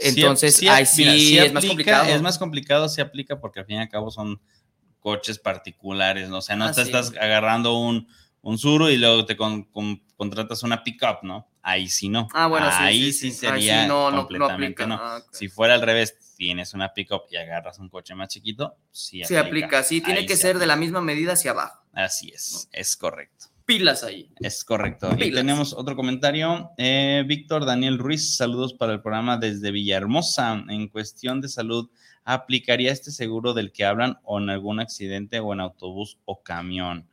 entonces sí, ahí sí, mira, es más aplica, complicado. Es más complicado, sí aplica porque al fin y al cabo son coches particulares, ¿no? O sea, no Ah, te estás agarrando un, un Zuru y luego te con- con- contratas una pickup, ¿no? Ahí sí no. Ah, bueno, sí, Ahí sí, sí. Ahí sería no, no, no completamente aplica. no. Ah. Si fuera al revés, tienes una pickup y agarras un coche más chiquito, sí Sí aplica, sí, tiene Ahí que ser de aplica. la misma medida hacia abajo. Así es, es correcto. Pilas ahí. Es correcto. Y tenemos otro comentario. Eh, Víctor Daniel Ruiz, saludos para el programa desde Villahermosa. En cuestión de salud, ¿aplicaría este seguro del que hablan o en algún accidente o en autobús o camión?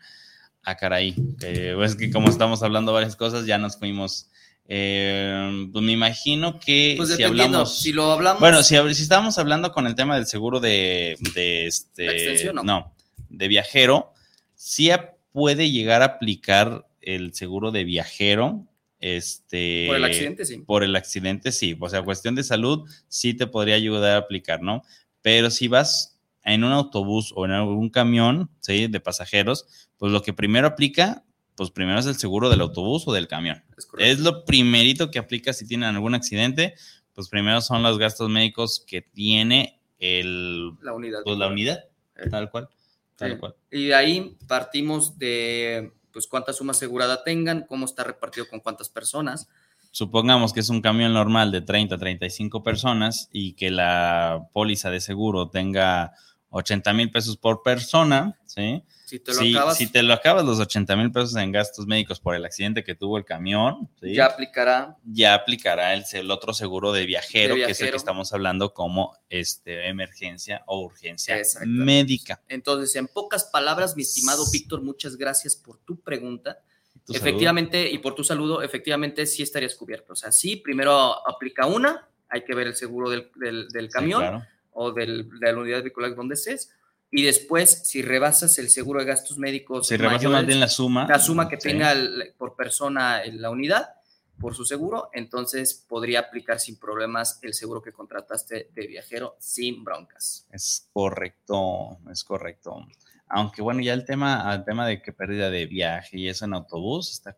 Ah, caray. Eh, es que como estamos hablando varias cosas, ya nos fuimos. Eh, pues me imagino que Pues si hablamos. si lo hablamos, Bueno, si, si estábamos hablando con el tema del seguro de, de este. ¿La extensión, no? de viajero, sí puede llegar a aplicar el seguro de viajero. Este, por el accidente, sí. Por el accidente, sí. O sea, cuestión de salud, sí te podría ayudar a aplicar, ¿no? Pero si vas en un autobús o en algún camión, ¿sí? De pasajeros, pues lo que primero aplica, pues primero es el seguro del autobús o del camión. Es correcto. Es lo primerito que aplica si tienen algún accidente, pues primero son los gastos médicos que tiene el, la unidad. pues, la unidad, Eh. tal cual, tal Sí. cual. Y de ahí partimos de pues cuánta suma asegurada tengan, cómo está repartido con cuántas personas. Supongamos que es un camión normal de 30 a 35 personas y que la póliza de seguro tenga 80 mil pesos por persona, ¿sí? Si te lo Si, acabas, si te lo acabas los 80 mil pesos en gastos médicos por el accidente que tuvo el camión, ¿sí? ya aplicará. ya aplicará el, el otro seguro de viajero, De que es el que estamos hablando como este, emergencia o urgencia médica. Entonces, en pocas palabras, mi estimado Víctor, muchas gracias por tu pregunta. Tu saludo. efectivamente, y por tu saludo, efectivamente sí estarías cubierto. O sea, sí, primero aplica una, hay que ver el seguro del, del- del Sí, camión claro. O del- de la unidad vehicular donde estés. Y después, si rebasas el seguro de gastos médicos, Si más bien la suma. la suma que sí. tenga el- por persona en la unidad, por su seguro, entonces podría aplicar sin problemas el seguro que contrataste de viajero sin broncas. Es correcto, es correcto. Aunque bueno, ya el tema, el tema de que pérdida de viaje y eso en autobús, está,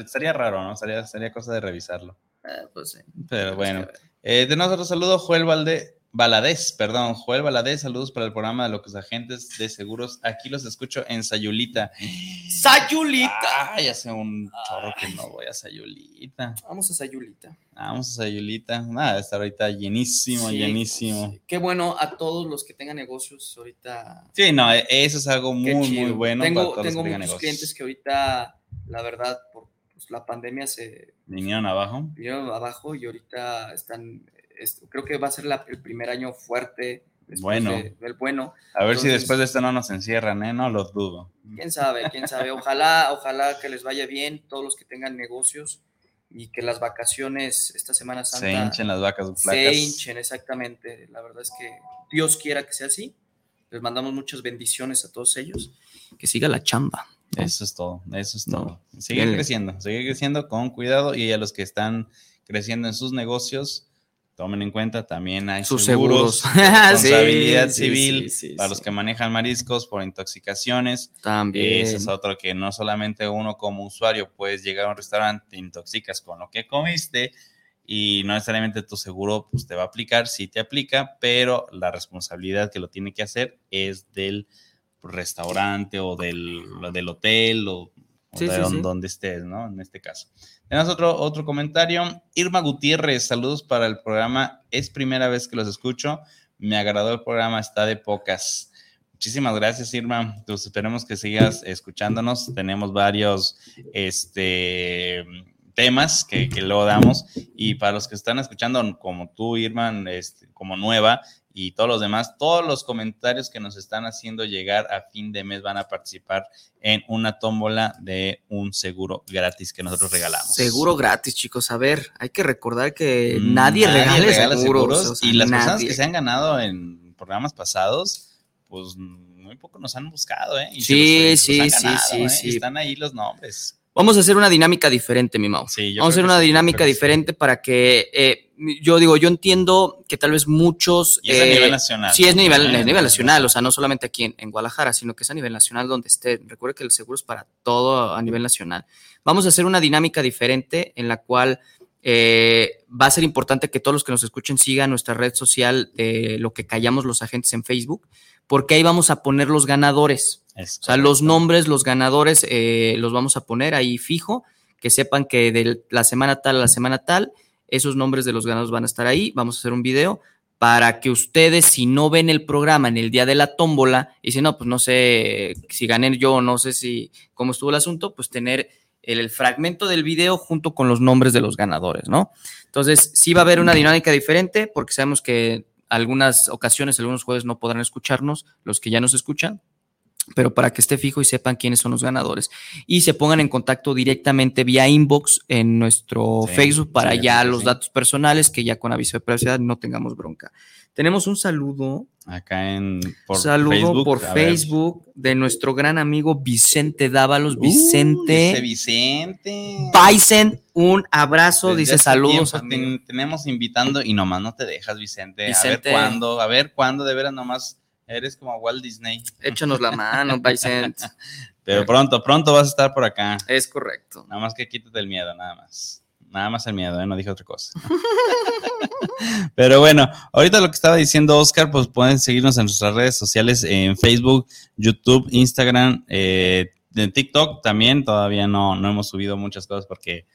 estaría raro, ¿no? Estaría, sería cosa de revisarlo. Eh, pues sí. Pero bueno, Eh, tenemos otro saludo, Joel Valde, Valadez, perdón, Joel Valadez, saludos para el programa de los agentes de seguros. Aquí los escucho en Sayulita. Sayulita. Ay, hace un chorro que no voy a Sayulita. Vamos a Sayulita. Vamos a Sayulita. Nada, está ahorita llenísimo, Sí, llenísimo. sí. Qué bueno a todos los que tengan negocios ahorita. Sí, no, e- eso es algo muy, muy bueno Tengo, para todos tengo los que tengan muchos negocios. clientes que ahorita, la verdad, por pues, la pandemia se Vinieron abajo. vinieron abajo y ahorita están, es- creo que va a ser la- el primer año fuerte. Bueno. de- del bueno. A ver si Entonces- después de esto no nos encierran, ¿eh? No lo dudo. Quién sabe, quién sabe. Ojalá, ojalá que les vaya bien todos los que tengan negocios y que las vacaciones esta Semana Santa Se hinchen las vacas se flacas. hinchen, exactamente. La verdad es que Dios quiera que sea así. Les mandamos muchas bendiciones a todos ellos. Que siga la chamba. Eso es todo, eso es No. todo. Denle. creciendo, seguir creciendo con cuidado y a los que están creciendo en sus negocios, tomen en cuenta también hay Sus seguros, seguros. (laughs) de responsabilidad Sí, civil sí, sí, para los que manejan mariscos por intoxicaciones. También. Ese es otro que no solamente uno como usuario puedes llegar a un restaurante, te intoxicas con lo que comiste y no necesariamente tu seguro pues, te va a aplicar, sí te aplica, pero la responsabilidad que lo tiene que hacer es del restaurante o del, del hotel o, o de donde estés, ¿no? En este caso. Tenemos otro, otro comentario. Irma Gutiérrez, saludos para el programa. Es primera vez que los escucho. Me agradó el programa, está de pocas. Muchísimas gracias, Irma. Pues esperemos que sigas escuchándonos. Tenemos varios este, temas que, que luego damos. Y para los que están escuchando, como tú, Irma, este, como nueva, y todos los demás, todos los comentarios que nos están haciendo llegar a fin de mes van a participar en una tómbola de un seguro gratis que nosotros regalamos. Seguro gratis, chicos. A ver, hay que recordar que Mm, nadie, regala, seguros. o sea, y las personas nadie. que se han ganado en programas pasados, pues muy poco nos han buscado, ¿eh? Y Sí, los- se los sí, ganado, sí, ¿eh? sí. Y Están ahí los nombres. Vamos a hacer una dinámica diferente, mi Mau. Sí, yo Vamos a hacer una dinámica diferente para que, eh, yo digo, yo entiendo que tal vez muchos... Y es a eh, nivel nacional. Sí, es nivel, es nivel nacional, o sea, no solamente aquí en, en Guadalajara, sino que es a nivel nacional donde esté. Recuerde que el seguro es para todo a nivel nacional. Vamos a hacer una dinámica diferente en la cual eh, va a ser importante que todos los que nos escuchen sigan nuestra red social de lo que callamos los agentes en Facebook, porque ahí vamos a poner los ganadores. Es O sea, los nombres, los ganadores, eh, los vamos a poner ahí fijo, que sepan que de la semana tal a la semana tal, esos nombres de los ganadores van a estar ahí. Vamos a hacer un video para que ustedes, si no ven el programa en el día de la tómbola, y dicen, no, pues no sé si gané yo, no sé si cómo estuvo el asunto, pues tener el, el fragmento del video junto con los nombres de los ganadores, ¿no? Entonces, sí va a haber una dinámica diferente, porque sabemos que algunas ocasiones, algunos jueves no podrán escucharnos, los que ya nos escuchan, pero para que esté fijo y sepan quiénes son los ganadores. Y se pongan en contacto directamente vía inbox en nuestro Sí, Facebook para sí, ya sí, los datos personales, que ya con aviso de privacidad no tengamos bronca. Tenemos un saludo, Acá en por saludo Facebook, por ver. Facebook de nuestro gran amigo Vicente Dávalos. Uh, Vicente ese Vicente. Bison, un abrazo, Desde dice saludos. tiempo amigo". ten- tenemos invitando y nomás no te dejas, Vicente. Vicente. A ver cuándo, a ver cuándo, de veras nomás eres como Walt Disney. Échanos la mano, (laughs) Vicente. Pero pronto, pronto vas a estar por acá. Es correcto. Nada más que quítate el miedo, nada más. Nada más el miedo, ¿eh? no dije otra cosa. (laughs) Pero bueno, ahorita lo que estaba diciendo Oscar, pues pueden seguirnos en nuestras redes sociales, en Facebook, YouTube, Instagram, eh, en TikTok también. Todavía no, no hemos subido muchas cosas porque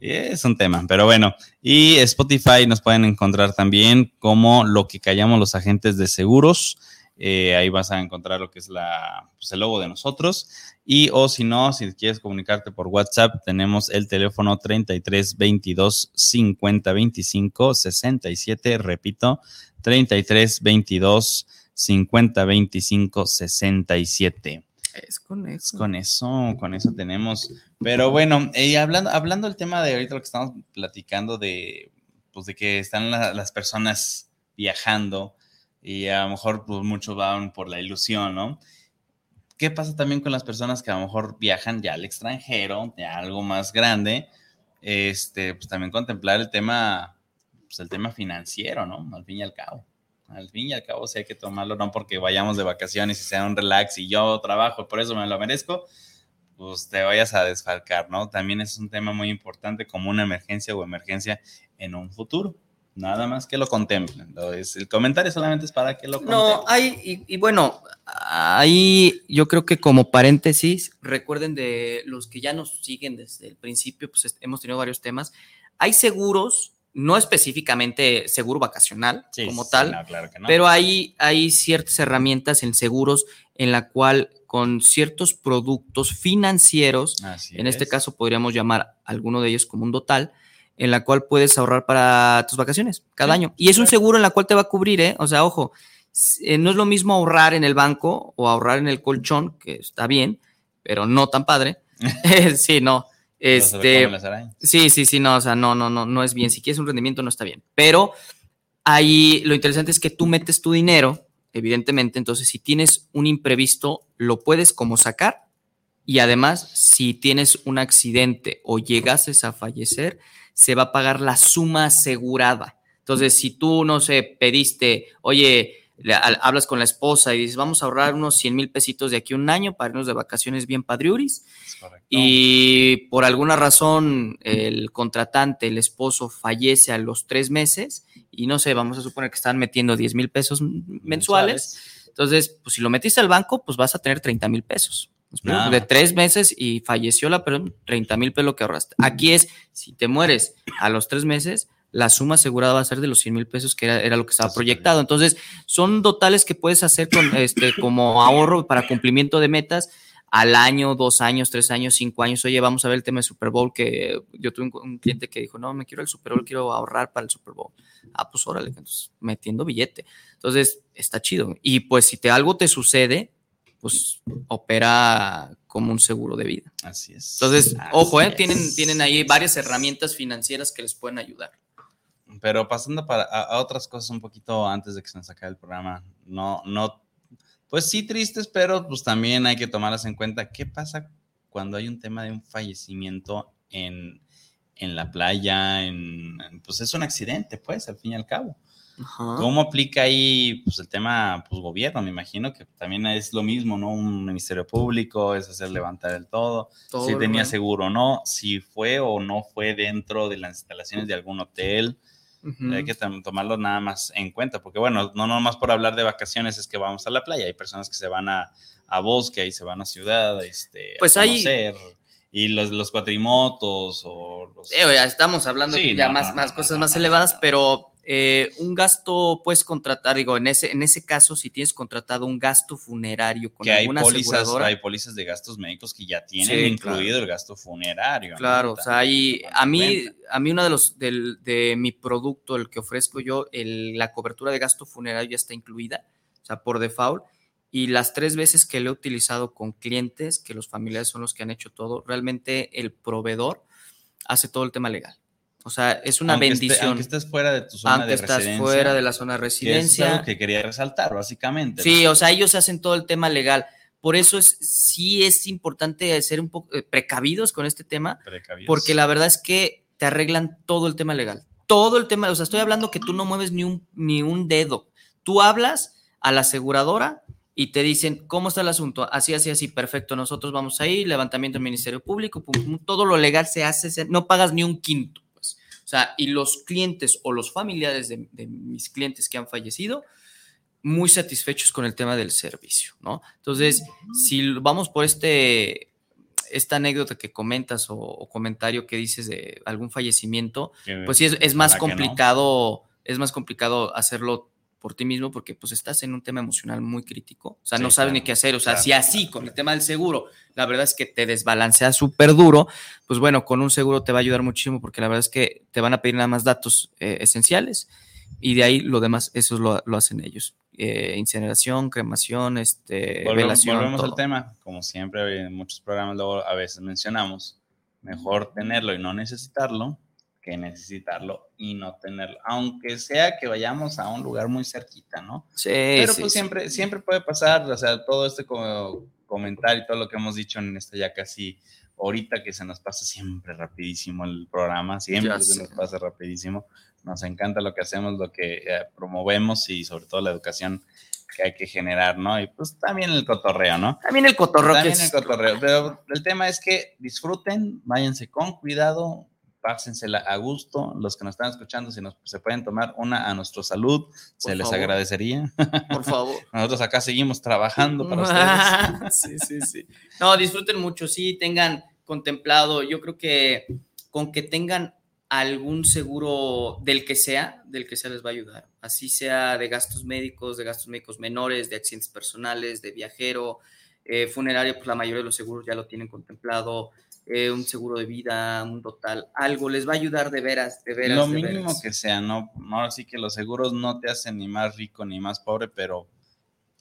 es un tema, pero bueno. Y Spotify nos pueden encontrar también como lo que callamos los agentes de seguros. Eh, ahí vas a encontrar lo que es la, pues, el logo de nosotros. Y o si no, si quieres comunicarte por WhatsApp, tenemos el teléfono 33 22 50 25 67, repito, 33 22 50 25 67. Es con eso. Con eso, con eso tenemos. Pero bueno, eh, hablando, hablando del tema de ahorita lo que estamos platicando de, pues de que están la- las personas viajando y a lo mejor pues muchos van por la ilusión, ¿no? ¿Qué pasa también con las personas que a lo mejor viajan ya al extranjero, ya algo más grande? Este, pues también contemplar el tema, pues el tema financiero, ¿no? Al fin y al cabo. Al fin y al cabo, sí hay que tomarlo, no porque vayamos de vacaciones y sea un relax y yo trabajo, por eso me lo merezco, pues te vayas a desfalcar, ¿no? También es un tema muy importante como una emergencia o emergencia en un futuro. Nada más que lo contemplen. El comentario solamente es para que lo contemplen. No, hay, y, y bueno, ahí yo creo que como paréntesis, recuerden de los que ya nos siguen desde el principio, pues hemos tenido varios temas. Hay seguros, no específicamente seguro vacacional Sí, como tal, no, claro que no. pero hay, hay ciertas herramientas en seguros en la cual con ciertos productos financieros, Así en este es. caso podríamos llamar alguno de ellos como un total, en la cual puedes ahorrar para tus vacaciones cada Sí, año. Y es un seguro en la cual te va a cubrir, ¿eh? O sea, ojo, eh, no es lo mismo ahorrar en el banco o ahorrar en el colchón, que está bien, pero no tan padre. (laughs) (laughs) sí, no. Este. Sí, sí, sí, no, o sea, no, no, no, no es bien. Si quieres un rendimiento, no está bien. Pero ahí lo interesante es que tú metes tu dinero, evidentemente, entonces si tienes un imprevisto, lo puedes como sacar. Y además, si tienes un accidente o llegases a fallecer, se va a pagar la suma asegurada. Entonces, si tú, no sé, pediste, oye, le- hablas con la esposa y dices, vamos a ahorrar unos 100 mil pesitos de aquí a un año para irnos de vacaciones bien padriuris, y por alguna razón el contratante, el esposo, fallece a los tres meses y no sé, vamos a suponer que están metiendo 10 mil pesos mensuales. Entonces, pues si lo metiste al banco, pues vas a tener 30 mil pesos. De tres meses y falleció la persona, 30 mil pesos lo que ahorraste. Aquí es, si te mueres a los tres meses, la suma asegurada va a ser de los 100 mil pesos que era, era lo que estaba proyectado. Entonces, son totales que puedes hacer con, este, como ahorro para cumplimiento de metas al año, dos años, tres años, cinco años. Oye, vamos a ver el tema del Super Bowl, que yo tuve un, un cliente que dijo, no, me quiero el Super Bowl, quiero ahorrar para el Super Bowl. Ah, pues órale, entonces, metiendo billete. Entonces, está chido. Y pues si te algo te sucede, pues opera como un seguro de vida. Así es. Entonces, Así ojo, ¿eh? es. tienen, tienen ahí varias herramientas financieras que les pueden ayudar. Pero pasando para, a, a otras cosas un poquito antes de que se nos acabe el programa, no, no, pues sí tristes, pero pues también hay que tomarlas en cuenta. ¿Qué pasa cuando hay un tema de un fallecimiento en, en la playa? En, en- pues es un accidente, pues, al fin y al cabo. ¿Cómo aplica ahí pues, el tema pues, gobierno? Me imagino que también es lo mismo, ¿no? Un ministerio público, es hacer levantar el todo, Todo si tenía seguro o no, si fue o no fue dentro de las instalaciones de algún hotel. Ujú. Hay que tomarlo nada más en cuenta, porque bueno, no nomás por hablar de vacaciones es que vamos a la playa, hay personas que se van a, a bosque y se van a ciudad, este, Pues a hay- conocer, y los, los cuatrimotos o los... Eh, ya estamos hablando Sí, ya no, más, no, más no, cosas más elevadas, pero Eh, un gasto puedes contratar, digo, en ese, en ese caso, si tienes contratado un gasto funerario con que hay alguna pólizas, aseguradora. hay pólizas de gastos médicos que ya tienen Sí, incluido claro. el gasto funerario. ¿no? Claro, o sea, hay a mí, cuenta. a mí uno de los, del, de mi producto, el que ofrezco yo, el- la cobertura de gasto funerario ya está incluida, o sea, por default, y las tres veces que lo he utilizado con clientes, que los familiares son los que han hecho todo, realmente el proveedor hace todo el tema legal. O sea, es una Aunque esté- bendición. aunque estés fuera de tu zona aunque de estás residencia. fuera de la zona de que es residencia. algo que quería resaltar, básicamente. Sí, ¿no? o sea, ellos hacen todo el tema legal. Por eso es, sí es importante ser un poco eh, precavidos con este tema, Precavidos. porque la verdad es que te arreglan todo el tema legal. Todo el tema, o sea, estoy hablando que tú no mueves ni un, ni un dedo. Tú hablas a la aseguradora y te dicen, ¿cómo está el asunto? Así, así, así, perfecto. Nosotros vamos ahí, levantamiento del Ministerio Público, pum, pum, todo lo legal se hace, se- no pagas ni un quinto. O sea, y los clientes o los familiares de, de mis clientes que han fallecido, muy satisfechos con el tema del servicio, ¿no? Entonces, si vamos por este, esta anécdota que comentas o, o comentario que dices de algún fallecimiento, pues sí es, es más no. complicado, es más complicado hacerlo por ti mismo porque pues estás en un tema emocional muy crítico, o sea, Sí, no sabes claro, ni qué hacer, o sea, claro, si así claro. con el tema del seguro, la verdad es que te desbalancea súper duro, pues bueno, con un seguro te va a ayudar muchísimo porque la verdad es que te van a pedir nada más datos eh, esenciales y de ahí lo demás, eso lo, lo hacen ellos. Eh, incineración, cremación, este, Volvemos, velación, volvemos al todo. tema, como siempre en muchos programas luego a veces mencionamos, mejor tenerlo y no necesitarlo que necesitarlo y no tenerlo, aunque sea que vayamos a un lugar muy cerquita, ¿no? Sí, Pero sí, pues sí. siempre, siempre puede pasar, o sea, todo este comentario y todo lo que hemos dicho en esta ya casi ahorita que se nos pasa siempre rapidísimo el programa, siempre Ya se sé. nos pasa rapidísimo. Nos encanta lo que hacemos, lo que eh, promovemos y sobre todo la educación que hay que generar, ¿no? Y pues también el cotorreo, ¿no? También el cotorreo que También el es- cotorreo. Pero el tema es que disfruten, váyanse con cuidado, pásensela a gusto. Los que nos están escuchando, si nos, se pueden tomar una a nuestra salud, se les agradecería. por favor. (laughs) Nosotros acá seguimos trabajando para ustedes. (laughs) sí, sí, sí. No, disfruten mucho, sí, tengan contemplado, yo creo que con que tengan algún seguro del que sea, del que sea les va a ayudar. Así sea de gastos médicos, de gastos médicos menores, de accidentes personales, de viajero, eh, funerario, pues la mayoría de los seguros ya lo tienen contemplado, eh, un seguro de vida, un total, algo les va a ayudar de veras, de veras. Lo de mínimo veras. que sea, ¿no? Ahora sí que los seguros no te hacen ni más rico ni más pobre, pero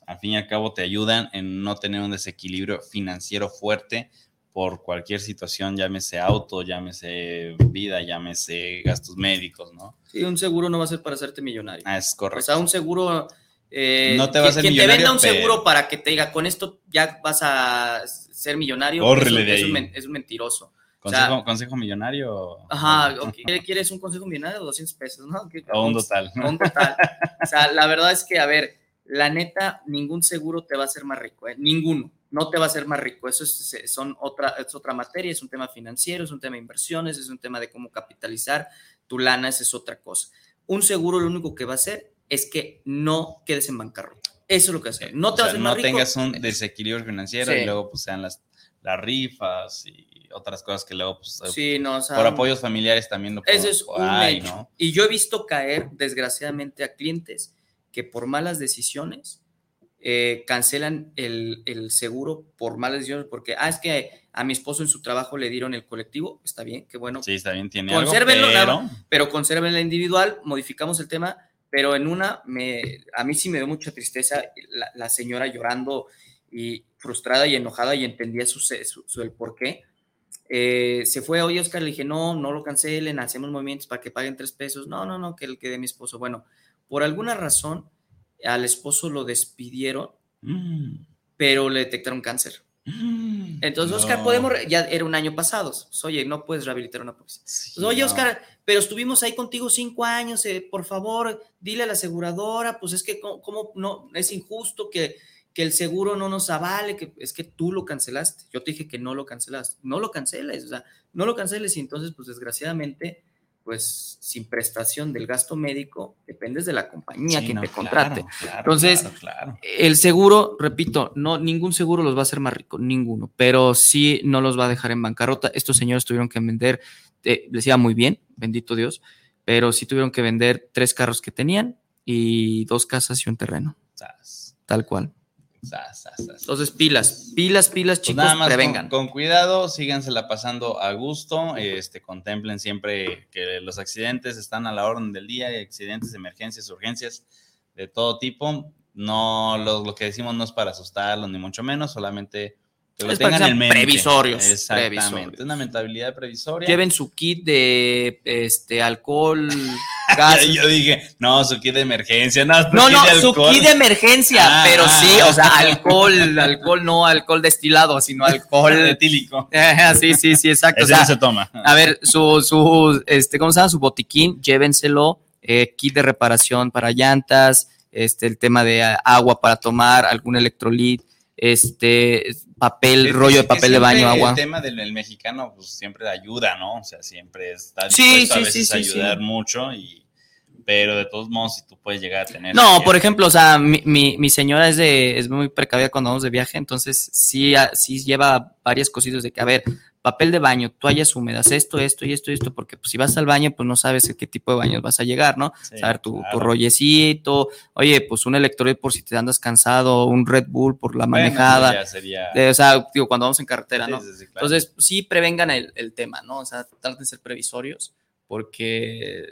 al fin y al cabo te ayudan en no tener un desequilibrio financiero fuerte por cualquier situación, llámese auto, llámese vida, llámese gastos médicos, ¿no? Sí, un seguro no va a ser para hacerte millonario. Ah, es O correcto. sea, un seguro. Eh, No te va a hacer quien te venda un pero- seguro para que te diga, con esto ya vas a ser millonario. Córrele es, un, de es un es un mentiroso. consejo, sea- consejo millonario. Ajá, ok. ¿quieres un consejo millonario? 200 pesos, ¿no? ¿Qué- O un total. o un total. O sea, la verdad es que, a ver, la neta, ningún seguro te va a hacer más rico, ¿eh? Ninguno. No te va a hacer más rico. Eso es, es- son otra, es otra materia, es un tema financiero, es un tema de inversiones, es un tema de cómo capitalizar tu lana, esa es otra cosa. Un seguro lo único que va a hacer es que no quedes en bancarrota. Eso es lo que hace. No te O a sea, no rico. tengas un desequilibrio financiero Sí. y luego pues sean las, las rifas y otras cosas que luego pues, Sí, no, o sea, por apoyos familiares también lo Ese es un hecho. ¿no? Y yo he visto caer, desgraciadamente, a clientes que por malas decisiones eh, cancelan el, el seguro por malas decisiones, porque, ah, es que a mi esposo en su trabajo le dieron el colectivo, está bien, qué bueno, Sí, está bien, tiene algo, nada pero pero conserven la individual, modificamos el tema, pero en una, me, a mí sí me dio mucha tristeza la, la señora llorando y frustrada y enojada y entendía su, su, su- el por qué. Eh, se fue, oye Oscar, le dije, no, no lo cancelen, hacemos movimientos para que paguen tres pesos. No, no, no, que el que de mi esposo. Bueno, por alguna razón al esposo lo despidieron, Mm, pero le detectaron cáncer. Entonces, Oscar, podemos, ya era un año pasado. Pues, oye, no puedes rehabilitar una prótesis. Sí, Pues, Oye, no. Oscar, pero estuvimos ahí contigo cinco años, eh, por favor, dile a la aseguradora, pues es que cómo, cómo no, es injusto que, que el seguro no nos avale, que es que tú lo cancelaste. Yo te dije que no lo cancelaste, no lo canceles, o sea, no lo canceles y entonces, pues desgraciadamente, pues sin prestación del gasto médico, dependes de la compañía Sí, que no, te contrate. claro, Entonces, claro. El seguro, repito, no, ningún seguro los va a hacer más rico, ninguno, pero sí no los va a dejar en bancarrota. Estos señores tuvieron que vender, eh, les iba muy bien, bendito Dios, pero sí tuvieron que vender tres carros que tenían y dos casas y un terreno, tal cual. Sas, sas, sas. Entonces, pilas, pilas, pilas, Pues chicos, nada más prevengan. Con, con cuidado, sígansela pasando a gusto, este, contemplen siempre que los accidentes están a la orden del día, accidentes, emergencias, urgencias de todo tipo. No, lo, lo que decimos no es para asustarlos, ni mucho menos, solamente que lo Es tengan en mente. previsorios, Exactamente, previsorios. una mentalidad previsoria. Lleven su kit de este alcohol, (laughs) Yo dije, no, su kit de emergencia, no, No, no, de su kit de emergencia, Ah, pero ah, sí, o sea, alcohol, alcohol, no alcohol destilado, sino (laughs) alcohol. etílico. (laughs) sí, sí, sí, exacto. O Ese sea, no se toma. a ver, su, su, este, ¿cómo se llama? Su botiquín, llévenselo, eh, kit de reparación para llantas, este, el tema de agua para tomar, algún electrolit, este, papel, Es rollo de papel de baño, agua. El tema del el mexicano, pues siempre ayuda, ¿no? O sea, siempre está dispuesto a sí, veces sí, a sí, sí. ayudar mucho, y, pero de todos modos, si tú puedes llegar a tener. No, por ejemplo, o sea, mi, mi, mi señora es de, es muy precavida cuando vamos de viaje, entonces sí, ah, sí lleva varias cositas de que, a ver, papel de baño, toallas húmedas, esto, esto y esto y esto, porque pues, si vas al baño, pues no sabes a qué tipo de baños vas a llegar, ¿no? Sí, saber tu, tu claro. rollecito, oye, pues un electrolit por si te andas cansado, un Red Bull por la Bueno, manejada, ya sería. eh, o sea, digo, cuando vamos en carretera, Sí, ¿no? sí, claro. Entonces, sí prevengan el, el tema, ¿no? O sea, traten de ser previsorios, porque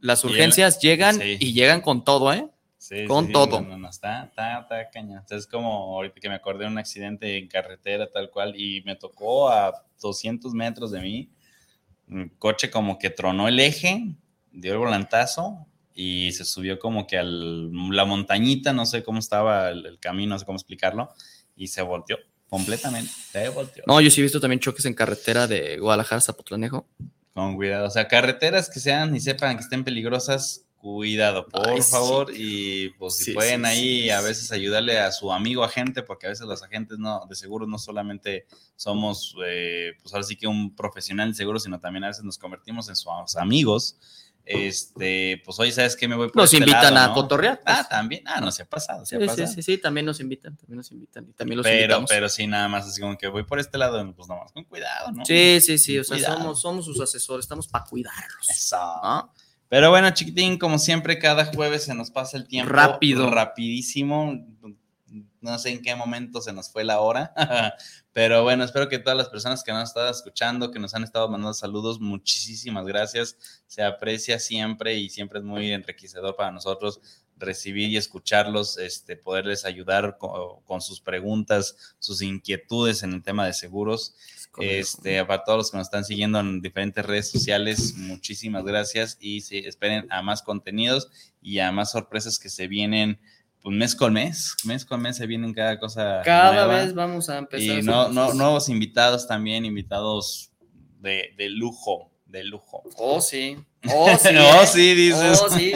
las Y el- urgencias llegan sí. y llegan con todo, ¿eh? Sí, con sí, todo. No, no, está, está, está sea, Es como ahorita que me acordé de un accidente en carretera tal cual y me tocó a 200 metros de mí. Un coche como que tronó el eje, dio el volantazo y se subió como que a la montañita, no sé cómo estaba el, el camino, no sé cómo explicarlo, y se volteó completamente. Se volteó. No, yo sí he visto también choques en carretera de Guadalajara a Zapotlanejo. Con cuidado. O sea, carreteras que sean y sepan que estén peligrosas, cuidado, por Ay, sí. favor. Y pues si Sí, pueden sí, ahí a veces ayudarle a su amigo agente, porque a veces los agentes no, de seguros no solamente somos, eh, pues ahora sí que un profesional de seguros, sino también a veces nos convertimos en sus amigos. Este, pues oye, ¿sabes qué? Me voy por Nos este invitan lado, a ¿no? cotorrear. pues. Ah, también. Ah, no se ha pasado, se sí, ha sí, pasado. sí, sí, también nos invitan, también nos invitan y también los Pero, invitamos. pero sí, nada más así como que voy por este lado, pues nada más con cuidado, ¿no? sí, sí, sí, o sea, Cuidado. somos, somos sus asesores, estamos para cuidarlos. Eso. ¿no? Pero bueno, chiquitín, como siempre, cada jueves se nos pasa el tiempo Rápido. rapidísimo. No sé en qué momento se nos fue la hora. (laughs) Pero bueno, espero que todas las personas que nos han estado escuchando, que nos han estado mandando saludos, muchísimas gracias. Se aprecia siempre y siempre es muy enriquecedor para nosotros recibir y escucharlos, este, poderles ayudar con, con sus preguntas, sus inquietudes en el tema de seguros. Este, para todos los que nos están siguiendo en diferentes redes sociales, muchísimas gracias y sí, esperen a más contenidos y a más sorpresas que se vienen, pues mes con mes, mes con mes se vienen cada cosa. Cada nueva. vez vamos a empezar. Y no, nuevos invitados también, invitados de, de lujo, de lujo. Oh, sí. Oh, sí. (laughs) Oh, ¿eh? sí, dices. Oh, sí.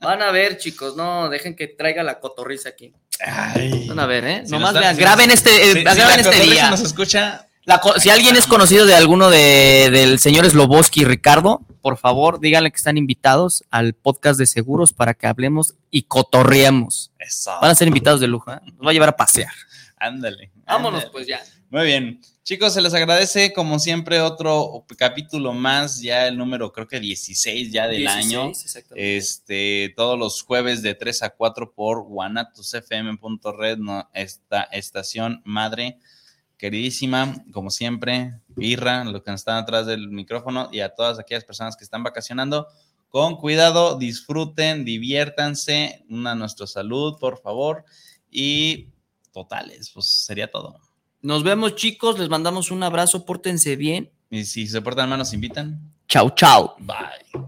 Van a ver, chicos, no, dejen que traiga la cotorriza aquí. Ay. Van a ver, ¿eh? Si Nomás vean, graben este, eh, si- si graben la este día. nos escucha, La si alguien es conocido de alguno de, del señor Sloboski y Ricardo, por favor, díganle que están invitados al podcast de seguros para que hablemos y cotorreemos. eso. Van a ser invitados de lujo, ¿eh? Nos va a llevar a pasear. Ándale. Vámonos, ándale. pues ya. Muy bien. Chicos, se les agradece como siempre otro capítulo más, ya el número creo que 16 ya del 16, año. Este, todos los jueves de 3 a 4 por guanatosfm.red, no, esta estación madre queridísima, como siempre, Irra, los que están atrás del micrófono y a todas aquellas personas que están vacacionando, con cuidado, disfruten, diviértanse, una nuestra salud, por favor, y totales, pues sería todo. Nos vemos, chicos. Les mandamos un abrazo. Pórtense bien. Y si se portan mal, nos invitan. Chau, chau. Bye.